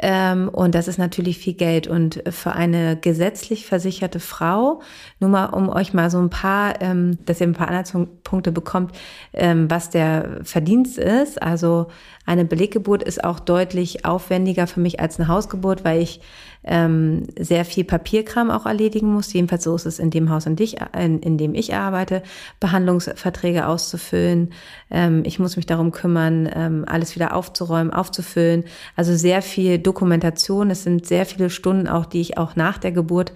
Ähm, und das ist natürlich viel Geld. Und für eine gesetzlich versicherte Frau, nur mal, um euch mal so ein paar, ähm, dass ihr ein paar Anhaltspunkte bekommt, ähm, was der Verdienst ist. Also eine Beleggeburt ist auch deutlich aufwendiger für mich als eine Hausgeburt, weil ich ähm, sehr viel Papierkram auch erledigen muss. Jedenfalls so ist es in dem Haus, in, dich, in, in dem ich arbeite, Behandlungsverträge auszufüllen. Ähm, ich muss mich darum kümmern, ähm, alles wieder aufzuräumen, aufzufüllen. Also sehr viel Dokumentation. Es sind sehr viele Stunden auch, die ich auch nach der Geburt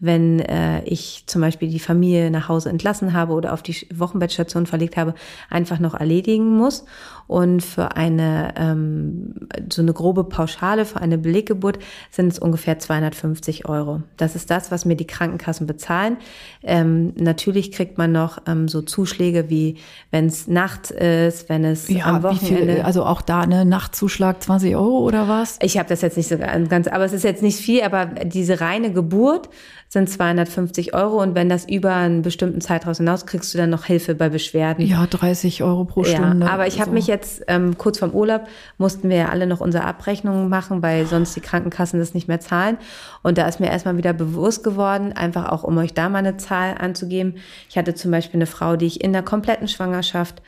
wenn äh, ich zum Beispiel die Familie nach Hause entlassen habe oder auf die Wochenbettstation verlegt habe, einfach noch erledigen muss. Und für eine ähm, so eine grobe Pauschale für eine Beleggeburt sind es ungefähr 250 Euro. Das ist das, was mir die Krankenkassen bezahlen. Ähm, natürlich kriegt man noch ähm, so Zuschläge wie wenn es nachts ist, wenn es ja, am Wochenende. Viel, also auch da eine Nachtzuschlag 20 Euro oder was? Ich habe das jetzt nicht so ganz, aber es ist jetzt nicht viel. Aber diese reine Geburt sind 250 Euro und wenn das über einen bestimmten Zeitraum hinaus, kriegst du dann noch Hilfe bei Beschwerden. Ja, 30 Euro pro Stunde. Ja, aber ich habe so. mich jetzt ähm, kurz vorm Urlaub mussten wir ja alle noch unsere Abrechnungen machen, weil sonst die Krankenkassen das nicht mehr zahlen. Und da ist mir erstmal wieder bewusst geworden, einfach auch um euch da mal eine Zahl anzugeben. Ich hatte zum Beispiel eine Frau, die ich in der kompletten Schwangerschaft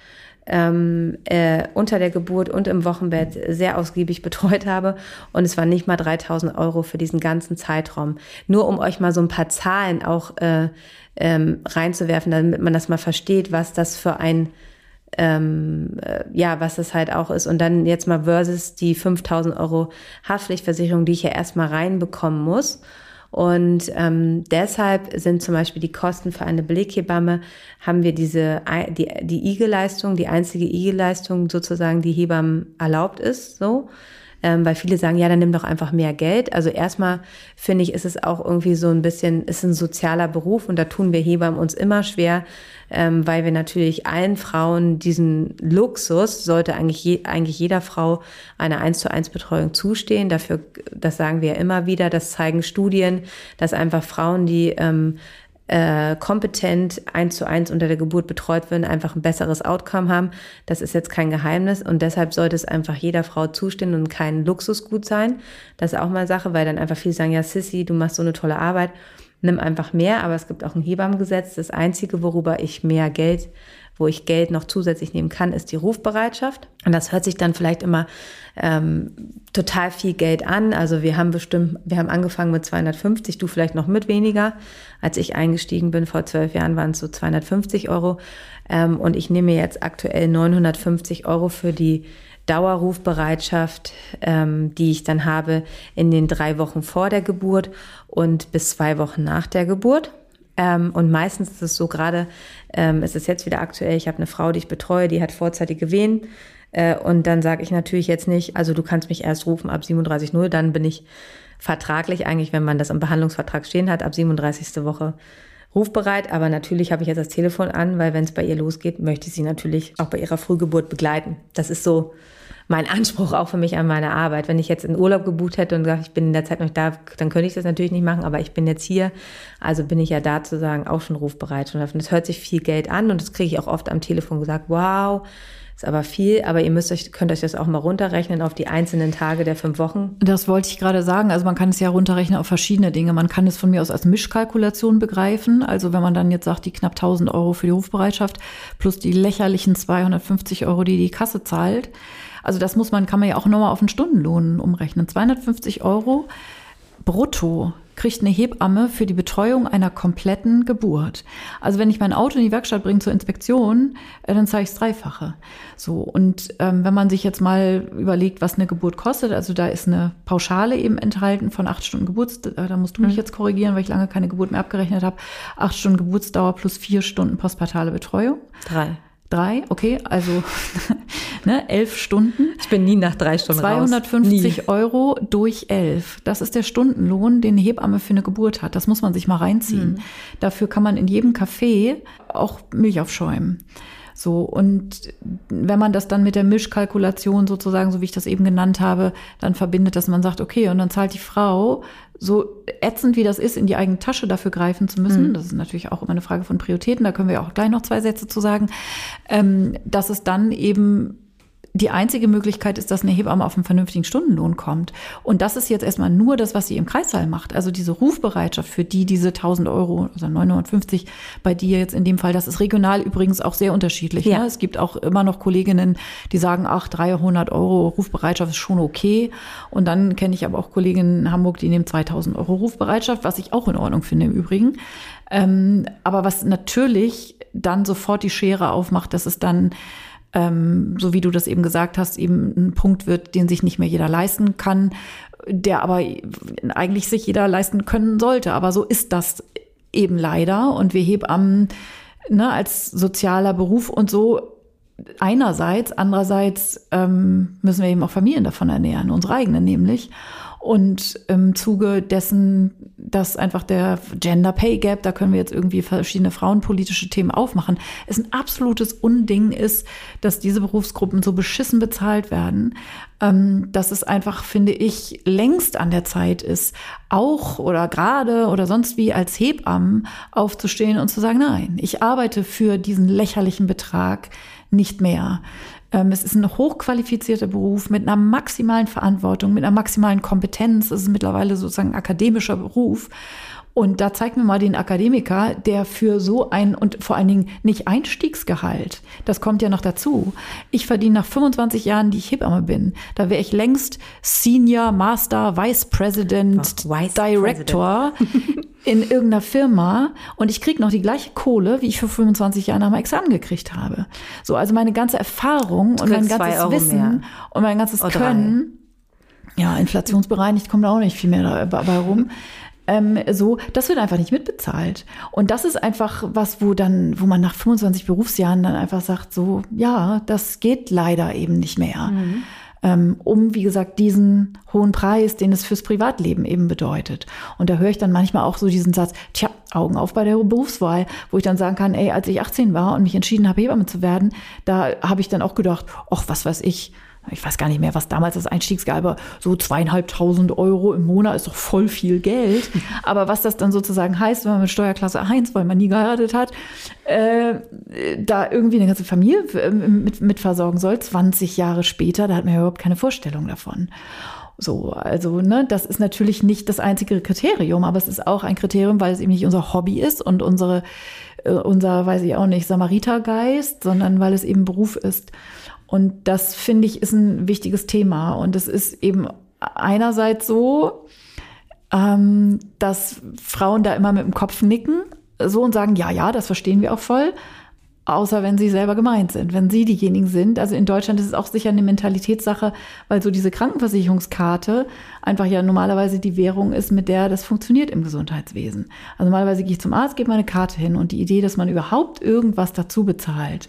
ähm, äh, unter der Geburt und im Wochenbett sehr ausgiebig betreut habe. Und es waren nicht mal 3000 Euro für diesen ganzen Zeitraum. Nur um euch mal so ein paar Zahlen auch äh, ähm, reinzuwerfen, damit man das mal versteht, was das für ein ähm, äh, ja, was das halt auch ist. Und dann jetzt mal versus die 5000 Euro Haftpflichtversicherung, die ich ja erstmal reinbekommen muss. Und ähm, deshalb sind zum Beispiel die Kosten für eine Beleghebamme, haben wir diese, die, die IG-Leistung, die einzige IG-Leistung sozusagen, die Hebammen erlaubt ist, so. Ähm, weil viele sagen, ja, dann nimm doch einfach mehr Geld. Also erstmal finde ich, ist es auch irgendwie so ein bisschen, ist ein sozialer Beruf und da tun wir Hebammen uns immer schwer, ähm, weil wir natürlich allen Frauen diesen Luxus, sollte eigentlich, je, eigentlich jeder Frau eine 1 zu 1 Betreuung zustehen. Dafür, das sagen wir ja immer wieder, das zeigen Studien, dass einfach Frauen, die ähm, äh, kompetent eins zu eins unter der Geburt betreut werden, einfach ein besseres Outcome haben. Das ist jetzt kein Geheimnis und deshalb sollte es einfach jeder Frau zustehen und kein Luxusgut sein. Das ist auch mal Sache, weil dann einfach viele sagen, ja Sissy, du machst so eine tolle Arbeit nimm einfach mehr, aber es gibt auch ein Hebammengesetz. Das Einzige, worüber ich mehr Geld, wo ich Geld noch zusätzlich nehmen kann, ist die Rufbereitschaft. Und das hört sich dann vielleicht immer ähm, total viel Geld an. Also wir haben bestimmt, wir haben angefangen mit 250, du vielleicht noch mit weniger. Als ich eingestiegen bin vor zwölf Jahren, waren es so 250 Euro. Ähm, und ich nehme jetzt aktuell 950 Euro für die Dauerrufbereitschaft, ähm, die ich dann habe in den drei Wochen vor der Geburt und bis zwei Wochen nach der Geburt. Ähm, und meistens ist es so gerade, ähm, es ist jetzt wieder aktuell, ich habe eine Frau, die ich betreue, die hat vorzeitige Wehen. Äh, und dann sage ich natürlich jetzt nicht, also du kannst mich erst rufen ab 37.0, dann bin ich vertraglich eigentlich, wenn man das im Behandlungsvertrag stehen hat, ab 37. Woche rufbereit, aber natürlich habe ich jetzt das Telefon an, weil wenn es bei ihr losgeht, möchte ich sie natürlich auch bei ihrer Frühgeburt begleiten. Das ist so mein Anspruch auch für mich an meine Arbeit. Wenn ich jetzt in Urlaub gebucht hätte und gesagt, ich bin in der Zeit noch da, dann könnte ich das natürlich nicht machen, aber ich bin jetzt hier, also bin ich ja da zu sagen, auch schon rufbereit. Und das hört sich viel Geld an und das kriege ich auch oft am Telefon gesagt, wow, ist aber viel, aber ihr müsst euch, könnt euch das auch mal runterrechnen auf die einzelnen Tage der fünf Wochen. Das wollte ich gerade sagen. Also man kann es ja runterrechnen auf verschiedene Dinge. Man kann es von mir aus als Mischkalkulation begreifen. Also wenn man dann jetzt sagt, die knapp 1000 Euro für die Rufbereitschaft plus die lächerlichen 250 Euro, die die Kasse zahlt. Also das muss man, kann man ja auch nochmal auf den Stundenlohn umrechnen. 250 Euro brutto kriegt eine Hebamme für die Betreuung einer kompletten Geburt. Also wenn ich mein Auto in die Werkstatt bringe zur Inspektion, äh, dann zahle ich das Dreifache. So und ähm, wenn man sich jetzt mal überlegt, was eine Geburt kostet, also da ist eine Pauschale eben enthalten von acht Stunden Geburtsdauer. Äh, da musst du mich mhm. jetzt korrigieren, weil ich lange keine Geburt mehr abgerechnet habe. Acht Stunden Geburtsdauer plus vier Stunden postpartale Betreuung. Drei. Drei, okay, also ne, elf Stunden. Ich bin nie nach drei Stunden 250 Euro durch elf. Das ist der Stundenlohn, den eine Hebamme für eine Geburt hat. Das muss man sich mal reinziehen. Mhm. Dafür kann man in jedem Café auch Milch aufschäumen. So, und wenn man das dann mit der Mischkalkulation sozusagen, so wie ich das eben genannt habe, dann verbindet, dass man sagt, okay, und dann zahlt die Frau, so ätzend wie das ist, in die eigene Tasche dafür greifen zu müssen, mhm. das ist natürlich auch immer eine Frage von Prioritäten, da können wir auch gleich noch zwei Sätze zu sagen, ähm, dass es dann eben die einzige Möglichkeit ist, dass eine Hebamme auf einen vernünftigen Stundenlohn kommt. Und das ist jetzt erstmal nur das, was sie im Kreissaal macht. Also diese Rufbereitschaft für die, diese 1000 Euro, also 950 bei dir jetzt in dem Fall, das ist regional übrigens auch sehr unterschiedlich. Ja. Ne? Es gibt auch immer noch Kolleginnen, die sagen, ach, 300 Euro Rufbereitschaft ist schon okay. Und dann kenne ich aber auch Kolleginnen in Hamburg, die nehmen 2000 Euro Rufbereitschaft, was ich auch in Ordnung finde im Übrigen. Ähm, aber was natürlich dann sofort die Schere aufmacht, dass es dann ähm, so wie du das eben gesagt hast, eben ein Punkt wird, den sich nicht mehr jeder leisten kann, der aber eigentlich sich jeder leisten können sollte. Aber so ist das eben leider. Und wir Hebammen ne, als sozialer Beruf und so einerseits, andererseits ähm, müssen wir eben auch Familien davon ernähren, unsere eigenen nämlich. Und im Zuge dessen, dass einfach der Gender Pay Gap, da können wir jetzt irgendwie verschiedene frauenpolitische Themen aufmachen, es ein absolutes Unding ist, dass diese Berufsgruppen so beschissen bezahlt werden, ähm, dass es einfach, finde ich, längst an der Zeit ist, auch oder gerade oder sonst wie als Hebammen aufzustehen und zu sagen, nein, ich arbeite für diesen lächerlichen Betrag nicht mehr. Ähm, es ist ein hochqualifizierter Beruf mit einer maximalen Verantwortung, mit einer maximalen Kompetenz. Es ist mittlerweile sozusagen ein akademischer Beruf. Und da zeigt mir mal den Akademiker, der für so ein und vor allen Dingen nicht Einstiegsgehalt, das kommt ja noch dazu. Ich verdiene nach 25 Jahren, die ich Hebamme bin, da wäre ich längst Senior, Master, Vice President, oh, Vice Director President. in irgendeiner Firma und ich kriege noch die gleiche Kohle, wie ich für 25 Jahre nach meinem Examen gekriegt habe. So, also meine ganze Erfahrung und mein ganzes Wissen mehr. und mein ganzes Können, ja, inflationsbereinigt kommt auch nicht viel mehr dabei rum. Ähm, so, das wird einfach nicht mitbezahlt. Und das ist einfach was, wo dann, wo man nach 25 Berufsjahren dann einfach sagt, so, ja, das geht leider eben nicht mehr. Mhm. Ähm, um, wie gesagt, diesen hohen Preis, den es fürs Privatleben eben bedeutet. Und da höre ich dann manchmal auch so diesen Satz, tja, Augen auf bei der Berufswahl, wo ich dann sagen kann, ey, als ich 18 war und mich entschieden habe, Hebamme zu werden, da habe ich dann auch gedacht, ach, was weiß ich, ich weiß gar nicht mehr, was damals das Einstiegsgehalt war, so zweieinhalbtausend Euro im Monat ist doch voll viel Geld. Aber was das dann sozusagen heißt, wenn man mit Steuerklasse 1, weil man nie geheiratet hat, äh, da irgendwie eine ganze Familie äh, mit, mit versorgen soll, 20 Jahre später, da hat man ja überhaupt keine Vorstellung davon. So, also, ne, das ist natürlich nicht das einzige Kriterium, aber es ist auch ein Kriterium, weil es eben nicht unser Hobby ist und unsere, äh, unser, weiß ich auch nicht, Samaritergeist, sondern weil es eben Beruf ist. Und das finde ich ist ein wichtiges Thema. Und es ist eben einerseits so, ähm, dass Frauen da immer mit dem Kopf nicken, so und sagen, ja, ja, das verstehen wir auch voll. Außer wenn sie selber gemeint sind, wenn sie diejenigen sind. Also in Deutschland ist es auch sicher eine Mentalitätssache, weil so diese Krankenversicherungskarte einfach ja normalerweise die Währung ist, mit der das funktioniert im Gesundheitswesen. Also normalerweise gehe ich zum Arzt, gebe meine Karte hin und die Idee, dass man überhaupt irgendwas dazu bezahlt,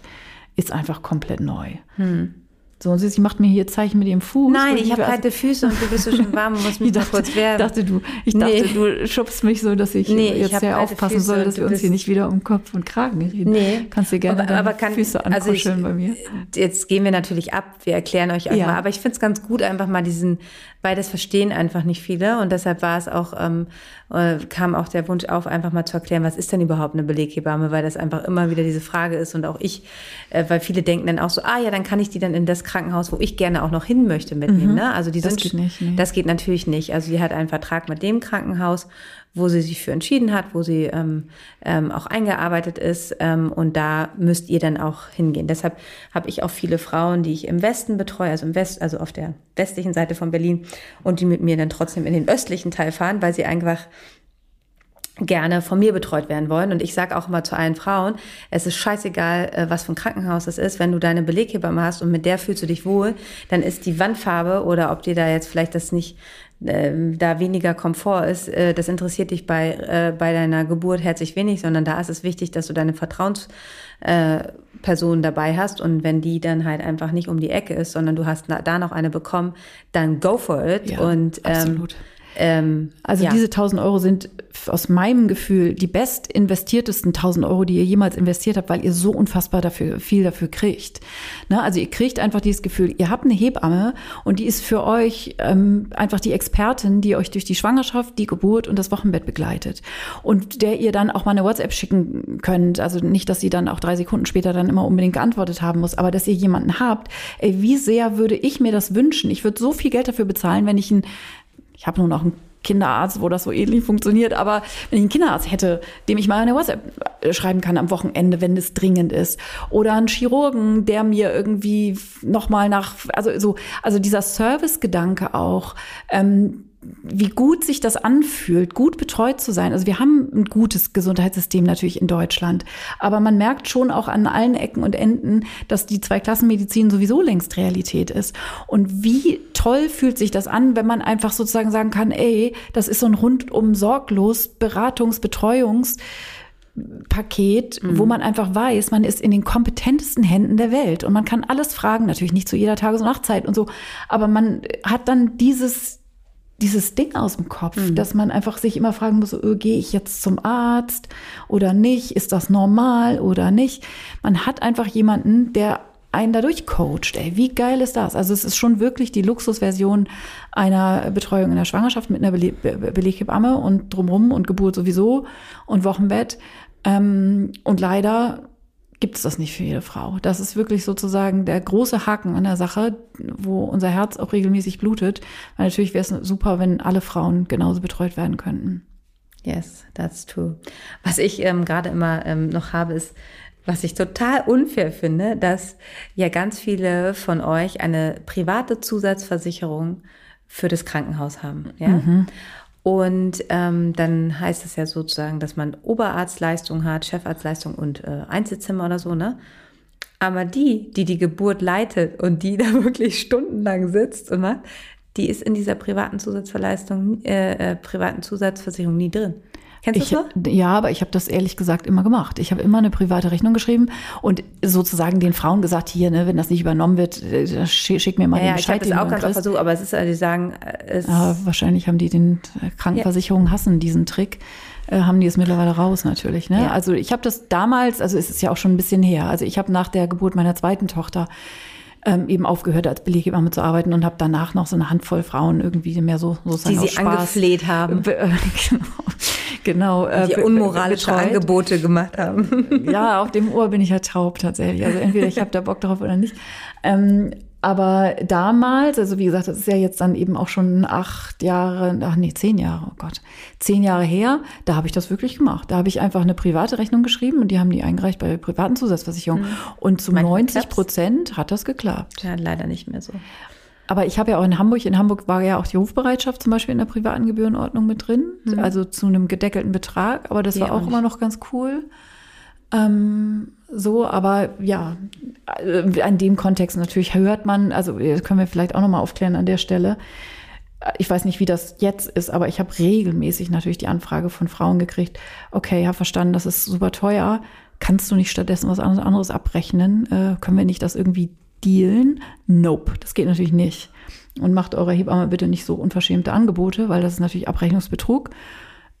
ist einfach komplett neu. Hm. So, und sie macht mir hier Zeichen mit ihrem Fuß. Nein, ich habe kalte Füße und du bist so schön warm und musst mich dachte, kurz wärmen. Dachte du, ich dachte, du schubst mich so, dass ich nee, jetzt sehr aufpassen Füße soll, dass wir uns hier nicht wieder um Kopf und Kragen reden. Nee. Kannst du gerne aber, aber kann, Füße ankuscheln also ich, bei mir. Jetzt gehen wir natürlich ab, wir erklären euch einmal. Ja. Aber ich finde es ganz gut, einfach mal diesen, weil das verstehen einfach nicht viele und deshalb war es auch, ähm, äh, kam auch der Wunsch auf, einfach mal zu erklären, was ist denn überhaupt eine Beleghebamme, weil das einfach immer wieder diese Frage ist und auch ich, äh, weil viele denken dann auch so, ah ja, dann kann ich die dann in das Krankenhaus, wo ich gerne auch noch hin möchte, mitnehmen. Mhm. Ne? Also die das sind, geht nicht. Nee. Das geht natürlich nicht. Also die hat einen Vertrag mit dem Krankenhaus wo sie sich für entschieden hat, wo sie ähm, ähm, auch eingearbeitet ist. Ähm, und da müsst ihr dann auch hingehen. Deshalb habe ich auch viele Frauen, die ich im Westen betreue, also im West, also auf der westlichen Seite von Berlin, und die mit mir dann trotzdem in den östlichen Teil fahren, weil sie einfach gerne von mir betreut werden wollen. Und ich sage auch immer zu allen Frauen, es ist scheißegal, äh, was für ein Krankenhaus es ist. Wenn du deine Beleghebamme hast und mit der fühlst du dich wohl, dann ist die Wandfarbe oder ob dir da jetzt vielleicht das nicht äh, da weniger Komfort ist, äh, das interessiert dich bei, äh, bei deiner Geburt herzlich wenig, sondern da ist es wichtig, dass du deine Vertrauensperson äh, dabei hast. Und wenn die dann halt einfach nicht um die Ecke ist, sondern du hast da noch eine bekommen, dann go for it. Ja, und ähm, Ähm, also ja. diese 1000 Euro sind aus meinem Gefühl die best investiertesten 1000 Euro, die ihr jemals investiert habt, weil ihr so unfassbar dafür, viel dafür kriegt. Ne? Also ihr kriegt einfach dieses Gefühl, ihr habt eine Hebamme und die ist für euch ähm, einfach die Expertin, die euch durch die Schwangerschaft, die Geburt und das Wochenbett begleitet. Und der ihr dann auch mal eine WhatsApp schicken könnt. Also nicht, dass sie dann auch drei Sekunden später dann immer unbedingt geantwortet haben muss, aber dass ihr jemanden habt. Ey, wie sehr würde ich mir das wünschen? Ich würde so viel Geld dafür bezahlen, wenn ich ein ich habe nur noch einen Kinderarzt, wo das so ähnlich funktioniert. Aber wenn ich einen Kinderarzt hätte, dem ich mal eine WhatsApp schreiben kann am Wochenende, wenn es dringend ist, oder einen Chirurgen, der mir irgendwie noch mal nach, also so, also dieser Servicegedanke auch. Ähm, wie gut sich das anfühlt, gut betreut zu sein. Also wir haben ein gutes Gesundheitssystem natürlich in Deutschland, aber man merkt schon auch an allen Ecken und Enden, dass die Zweiklassenmedizin sowieso längst Realität ist. Und wie toll fühlt sich das an, wenn man einfach sozusagen sagen kann, ey, das ist so ein rundum sorglos Beratungs-, Betreuungs- Paket, mhm. wo man einfach weiß, man ist in den kompetentesten Händen der Welt und man kann alles fragen, natürlich nicht zu jeder Tages- und Nachtzeit und so, aber man hat dann dieses dieses Ding aus dem Kopf, mhm. dass man einfach sich immer fragen muss, oh, gehe ich jetzt zum Arzt oder nicht? Ist das normal oder nicht? Man hat einfach jemanden, der einen dadurch coacht. Ey, wie geil ist das? Also es ist schon wirklich die Luxusversion einer Betreuung in der Schwangerschaft mit einer Bele Beleghebamme und drumrum und Geburt sowieso und Wochenbett. Ähm, und leider gibt es das nicht für jede Frau. Das ist wirklich sozusagen der große Haken an der Sache, wo unser Herz auch regelmäßig blutet. Weil natürlich wäre es super, wenn alle Frauen genauso betreut werden könnten. Yes, that's true. Was ich ähm, gerade immer ähm, noch habe, ist, was ich total unfair finde, dass ja ganz viele von euch eine private Zusatzversicherung für das Krankenhaus haben. Ja? Mhm. Und ähm, dann heißt es ja sozusagen, dass man Oberarztleistung hat, Chefarztleistung und äh, Einzelzimmer oder so, ne? Aber die, die die Geburt leitet und die da wirklich stundenlang sitzt und macht, die ist in dieser privaten Zusatzverleistung, äh, äh, privaten Zusatzversicherung nie drin. Kennst du das? Ja, aber ich habe das ehrlich gesagt immer gemacht. Ich habe immer eine private Rechnung geschrieben und sozusagen den Frauen gesagt, hier, ne, wenn das nicht übernommen wird, äh, schick mir mal ja, den Bescheid. Ja, ich habe das auch ganz oft versucht, aber es ist, die sagen, es ja, wahrscheinlich haben die den äh, Krankenversicherungen ja. hassen diesen Trick äh, haben die es mittlerweile raus natürlich. Ne? Ja. Also ich habe das damals, also es ist ja auch schon ein bisschen her. Also ich habe nach der Geburt meiner zweiten Tochter ähm, eben aufgehört, als Beleghebamme zu arbeiten und habe danach noch so eine Handvoll Frauen irgendwie mehr so sozusagen Die sie angefleht haben. Äh, genau. genau die unmoralische. Angebote gemacht haben. ja, auf dem Ohr bin ich ja taub tatsächlich. Also entweder ich habe da Bock drauf oder nicht. Ähm, aber damals, also wie gesagt, das ist ja jetzt dann eben auch schon acht Jahre, ach nee, zehn Jahre, oh Gott, zehn Jahre her, da habe ich das wirklich gemacht. Da habe ich einfach eine private Rechnung geschrieben und die haben die eingereicht bei privaten Zusatzversicherungen. Mhm. Und zu Manchmal 90 Prozent hat das geklappt. Ja, leider nicht mehr so. Aber ich habe ja auch in Hamburg, in Hamburg war ja auch die Rufbereitschaft zum Beispiel in der privaten Gebührenordnung mit drin, mhm. also zu einem gedeckelten Betrag, aber das die war auch, auch immer noch ganz cool. Ähm, so, aber ja, äh, in dem Kontext natürlich hört man, also das können wir vielleicht auch nochmal aufklären an der Stelle. Ich weiß nicht, wie das jetzt ist, aber ich habe regelmäßig natürlich die Anfrage von Frauen gekriegt, okay, ja, verstanden, das ist super teuer. Kannst du nicht stattdessen was anderes abrechnen? Äh, können wir nicht das irgendwie dealen? Nope, das geht natürlich nicht. Und macht eurer Hebamme bitte nicht so unverschämte Angebote, weil das ist natürlich Abrechnungsbetrug.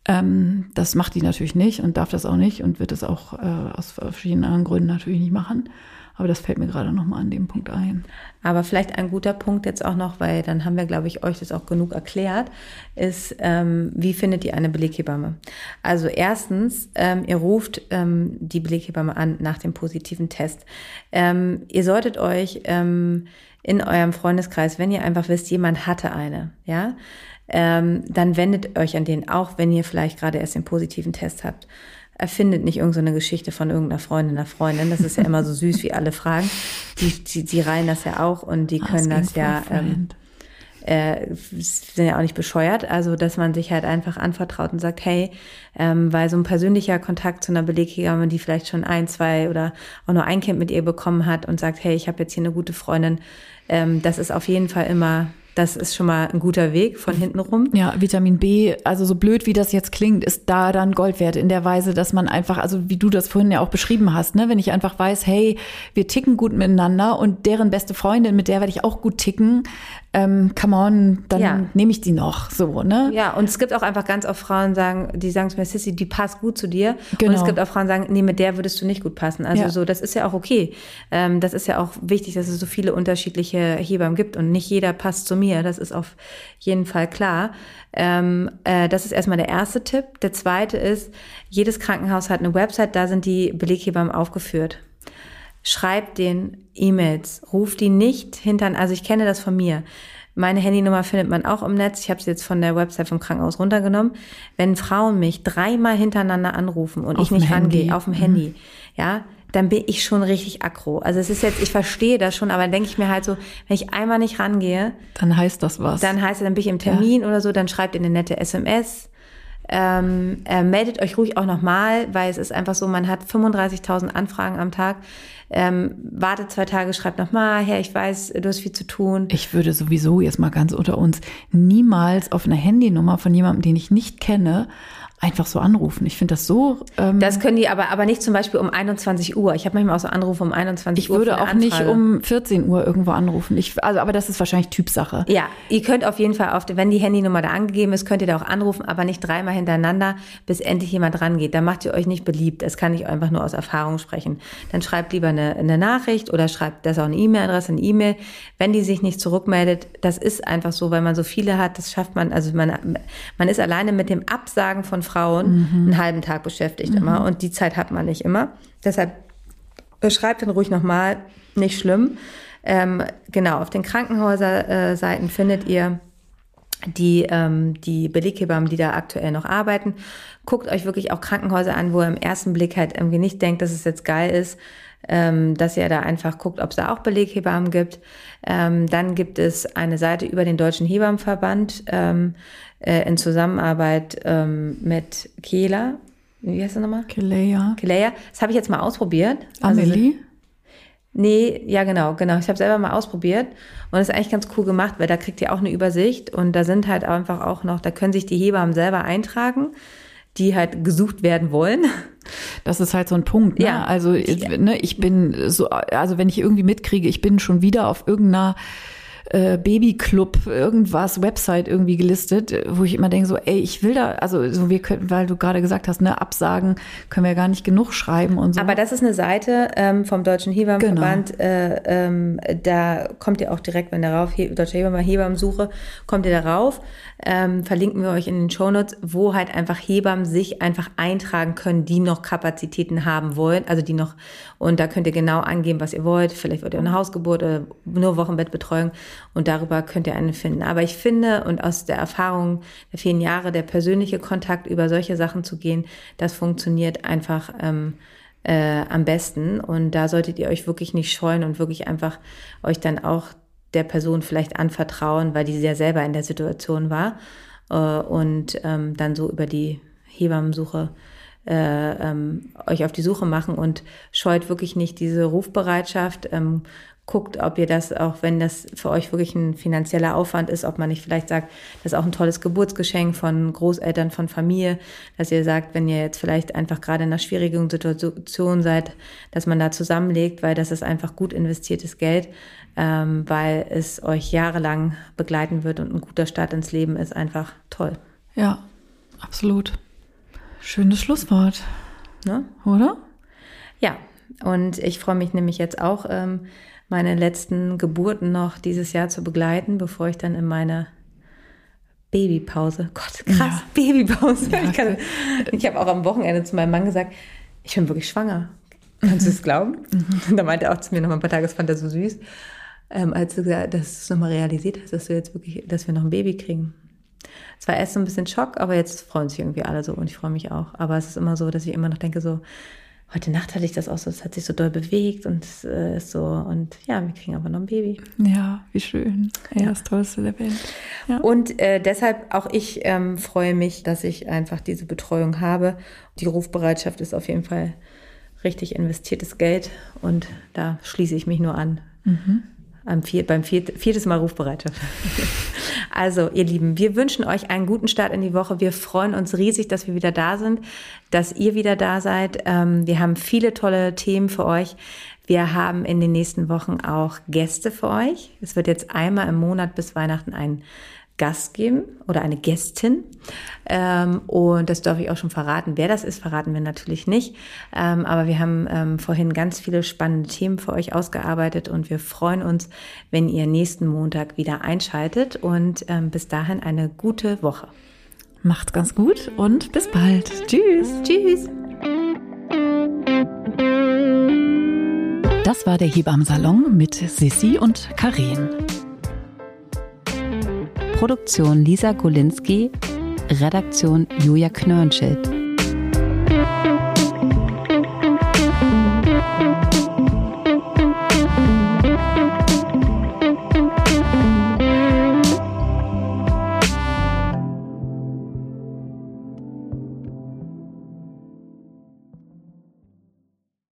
Ähm, das macht die natürlich nicht und darf das auch nicht und wird es auch äh, aus verschiedenen anderen Gründen natürlich nicht machen. Aber das fällt mir gerade nochmal an dem Punkt ein. Aber vielleicht ein guter Punkt jetzt auch noch, weil dann haben wir, glaube ich, euch das auch genug erklärt, ist, ähm, wie findet ihr eine Beleghebamme? Also erstens, ähm, ihr ruft ähm, die Beleghebamme an nach dem positiven Test. Ähm, ihr solltet euch ähm, in eurem Freundeskreis, wenn ihr einfach wisst, jemand hatte eine, ja, ähm, dann wendet euch an den, auch wenn ihr vielleicht gerade erst den positiven Test habt. Erfindet nicht irgendeine so Geschichte von irgendeiner Freundin, einer Freundin. Das ist ja immer so süß, wie alle fragen. Die, die, die reihen das ja auch und die können das ja, ähm, äh, sind ja auch nicht bescheuert. Also, dass man sich halt einfach anvertraut und sagt, hey, ähm, weil so ein persönlicher Kontakt zu einer Beleghebamme, die vielleicht schon ein, zwei oder auch nur ein Kind mit ihr bekommen hat und sagt, hey, ich habe jetzt hier eine gute Freundin, ähm, das ist auf jeden Fall immer das ist schon mal ein guter Weg von hinten rum. Ja, Vitamin B, also so blöd wie das jetzt klingt, ist da dann Gold wert in der Weise, dass man einfach, also wie du das vorhin ja auch beschrieben hast, ne, wenn ich einfach weiß, hey, wir ticken gut miteinander und deren beste Freundin, mit der werde ich auch gut ticken, ähm, come on, dann ja. nehme ich die noch, so, ne? Ja, und es gibt auch einfach ganz oft Frauen, sagen, die sagen zu mir, Sissy, die passt gut zu dir. Genau. Und es genau. gibt auch Frauen, die sagen, nee, mit der würdest du nicht gut passen. Also ja. so, das ist ja auch okay. Ähm, das ist ja auch wichtig, dass es so viele unterschiedliche Hebammen gibt und nicht jeder passt zu mir. Das ist auf jeden Fall klar. Ähm, äh, das ist erstmal der erste Tipp. Der zweite ist, jedes Krankenhaus hat eine Website, da sind die Beleghebammen aufgeführt. Schreibt den E-Mails, ruft die nicht hintern, also ich kenne das von mir. Meine Handynummer findet man auch im Netz. Ich habe sie jetzt von der Website vom Krankenhaus runtergenommen. Wenn Frauen mich dreimal hintereinander anrufen und auf ich nicht rangehe auf dem mhm. Handy, ja, dann bin ich schon richtig aggro. Also es ist jetzt, ich verstehe das schon, aber dann denke ich mir halt so, wenn ich einmal nicht rangehe, dann heißt das was. Dann heißt es, dann bin ich im Termin ja. oder so, dann schreibt ihr eine nette SMS. Ähm, äh, meldet euch ruhig auch nochmal, weil es ist einfach so, man hat 35.000 Anfragen am Tag ähm, wartet zwei Tage, schreibt nochmal, Herr, ich weiß, du hast viel zu tun. Ich würde sowieso jetzt mal ganz unter uns niemals auf eine Handynummer von jemandem, den ich nicht kenne, einfach so anrufen. Ich finde das so. Ähm, das können die aber, aber nicht zum Beispiel um 21 Uhr. Ich habe manchmal auch so Anrufe um 21 ich Uhr. Ich würde auch nicht um 14 Uhr irgendwo anrufen. Ich, also, aber das ist wahrscheinlich Typsache. Ja, ihr könnt auf jeden Fall, auf, wenn die Handynummer da angegeben ist, könnt ihr da auch anrufen, aber nicht dreimal hintereinander, bis endlich jemand rangeht. Da macht ihr euch nicht beliebt. Das kann ich einfach nur aus Erfahrung sprechen. Dann schreibt lieber eine, eine Nachricht oder schreibt das auch eine E-Mail-Adresse, eine E-Mail. Wenn die sich nicht zurückmeldet, das ist einfach so, weil man so viele hat, das schafft man, also man, man ist alleine mit dem Absagen von Frauen mhm. einen halben Tag beschäftigt mhm. immer. Und die Zeit hat man nicht immer. Deshalb schreibt dann ruhig nochmal, nicht schlimm. Ähm, genau, auf den Krankenhäuserseiten findet ihr die, ähm, die Beleghebammen, die da aktuell noch arbeiten. Guckt euch wirklich auch Krankenhäuser an, wo ihr im ersten Blick halt irgendwie nicht denkt, dass es jetzt geil ist, ähm, dass ihr da einfach guckt, ob es da auch Beleghebammen gibt. Ähm, dann gibt es eine Seite über den Deutschen Hebammenverband ähm, äh, in Zusammenarbeit ähm, mit Kehler. Wie heißt das nochmal? Kelea. Kelea. Das habe ich jetzt mal ausprobiert. Amelie? Also, nee, ja genau, genau. Ich habe selber mal ausprobiert und das ist eigentlich ganz cool gemacht, weil da kriegt ihr auch eine Übersicht und da sind halt einfach auch noch, da können sich die Hebammen selber eintragen die halt gesucht werden wollen. Das ist halt so ein Punkt. Ne? Ja. Also ne, ich bin so, also wenn ich irgendwie mitkriege, ich bin schon wieder auf irgendeiner äh, Babyclub irgendwas Website irgendwie gelistet, wo ich immer denke so, ey, ich will da, also so wir könnten, weil du gerade gesagt hast, ne, Absagen können wir gar nicht genug schreiben und so. Aber das ist eine Seite ähm, vom Deutschen Hebammenverband, genau. äh, ähm, da kommt ihr auch direkt, wenn darauf Deutsche Hebammen Hebammensuche, kommt ihr darauf, ähm, verlinken wir euch in den Shownotes, wo halt einfach Hebammen sich einfach eintragen können, die noch Kapazitäten haben wollen, also die noch, und da könnt ihr genau angeben, was ihr wollt, vielleicht wollt ihr eine Hausgeburt oder nur Wochenbettbetreuung und darüber könnt ihr eine finden. Aber ich finde und aus der Erfahrung der vielen Jahre, der persönliche Kontakt über solche Sachen zu gehen, das funktioniert einfach ähm, äh, am besten. Und da solltet ihr euch wirklich nicht scheuen und wirklich einfach euch dann auch der Person vielleicht anvertrauen, weil die ja selber in der Situation war äh, und ähm, dann so über die Hebammensuche äh, ähm, euch auf die Suche machen und scheut wirklich nicht diese Rufbereitschaft. Ähm, guckt, ob ihr das, auch wenn das für euch wirklich ein finanzieller Aufwand ist, ob man nicht vielleicht sagt, das ist auch ein tolles Geburtsgeschenk von Großeltern, von Familie, dass ihr sagt, wenn ihr jetzt vielleicht einfach gerade in einer schwierigen Situation seid, dass man da zusammenlegt, weil das ist einfach gut investiertes Geld, ähm, weil es euch jahrelang begleiten wird und ein guter Start ins Leben ist einfach toll. Ja, absolut. Schönes Schlusswort. Ne? Oder? Ja, und ich freue mich nämlich jetzt auch, ähm, meine letzten Geburten noch dieses Jahr zu begleiten, bevor ich dann in meine Babypause, Gott, krass, ja. Babypause. Ja, ich, ich habe auch am Wochenende zu meinem Mann gesagt, ich bin wirklich schwanger. Kannst du es glauben? Mhm. Und da meinte er auch zu mir noch mal ein paar Tage, das fand er so süß, ähm, als du gesagt dass du es nochmal realisiert hast, dass du jetzt wirklich, dass wir noch ein Baby kriegen. Es war erst so ein bisschen Schock, aber jetzt freuen sich irgendwie alle so und ich freue mich auch. Aber es ist immer so, dass ich immer noch denke so, heute Nacht hatte ich das auch so, es hat sich so doll bewegt und äh, so und ja, wir kriegen aber noch ein Baby. Ja, wie schön. Ja, ja. das Tollste der Welt. Ja. Und äh, deshalb auch ich ähm, freue mich, dass ich einfach diese Betreuung habe. Die Rufbereitschaft ist auf jeden Fall richtig investiertes Geld und da schließe ich mich nur an. Mhm. Vier, beim viert, viertes Mal Rufbereitschaft. Also, ihr Lieben, wir wünschen euch einen guten Start in die Woche. Wir freuen uns riesig, dass wir wieder da sind, dass ihr wieder da seid. Ähm, wir haben viele tolle Themen für euch. Wir haben in den nächsten Wochen auch Gäste für euch. Es wird jetzt einmal im Monat bis Weihnachten ein Gast geben oder eine Gästin. Ähm, und das darf ich auch schon verraten. Wer das ist, verraten wir natürlich nicht. Ähm, aber wir haben ähm, vorhin ganz viele spannende Themen für euch ausgearbeitet und wir freuen uns, wenn ihr nächsten Montag wieder einschaltet. Und bis dahin eine gute Woche. Macht's ganz gut und bis bald. Tschüss. Tschüss. Das war der Hebammensalon mit Sissi und Karin. Produktion Lisa Golinski, Redaktion Julia Knörnschild.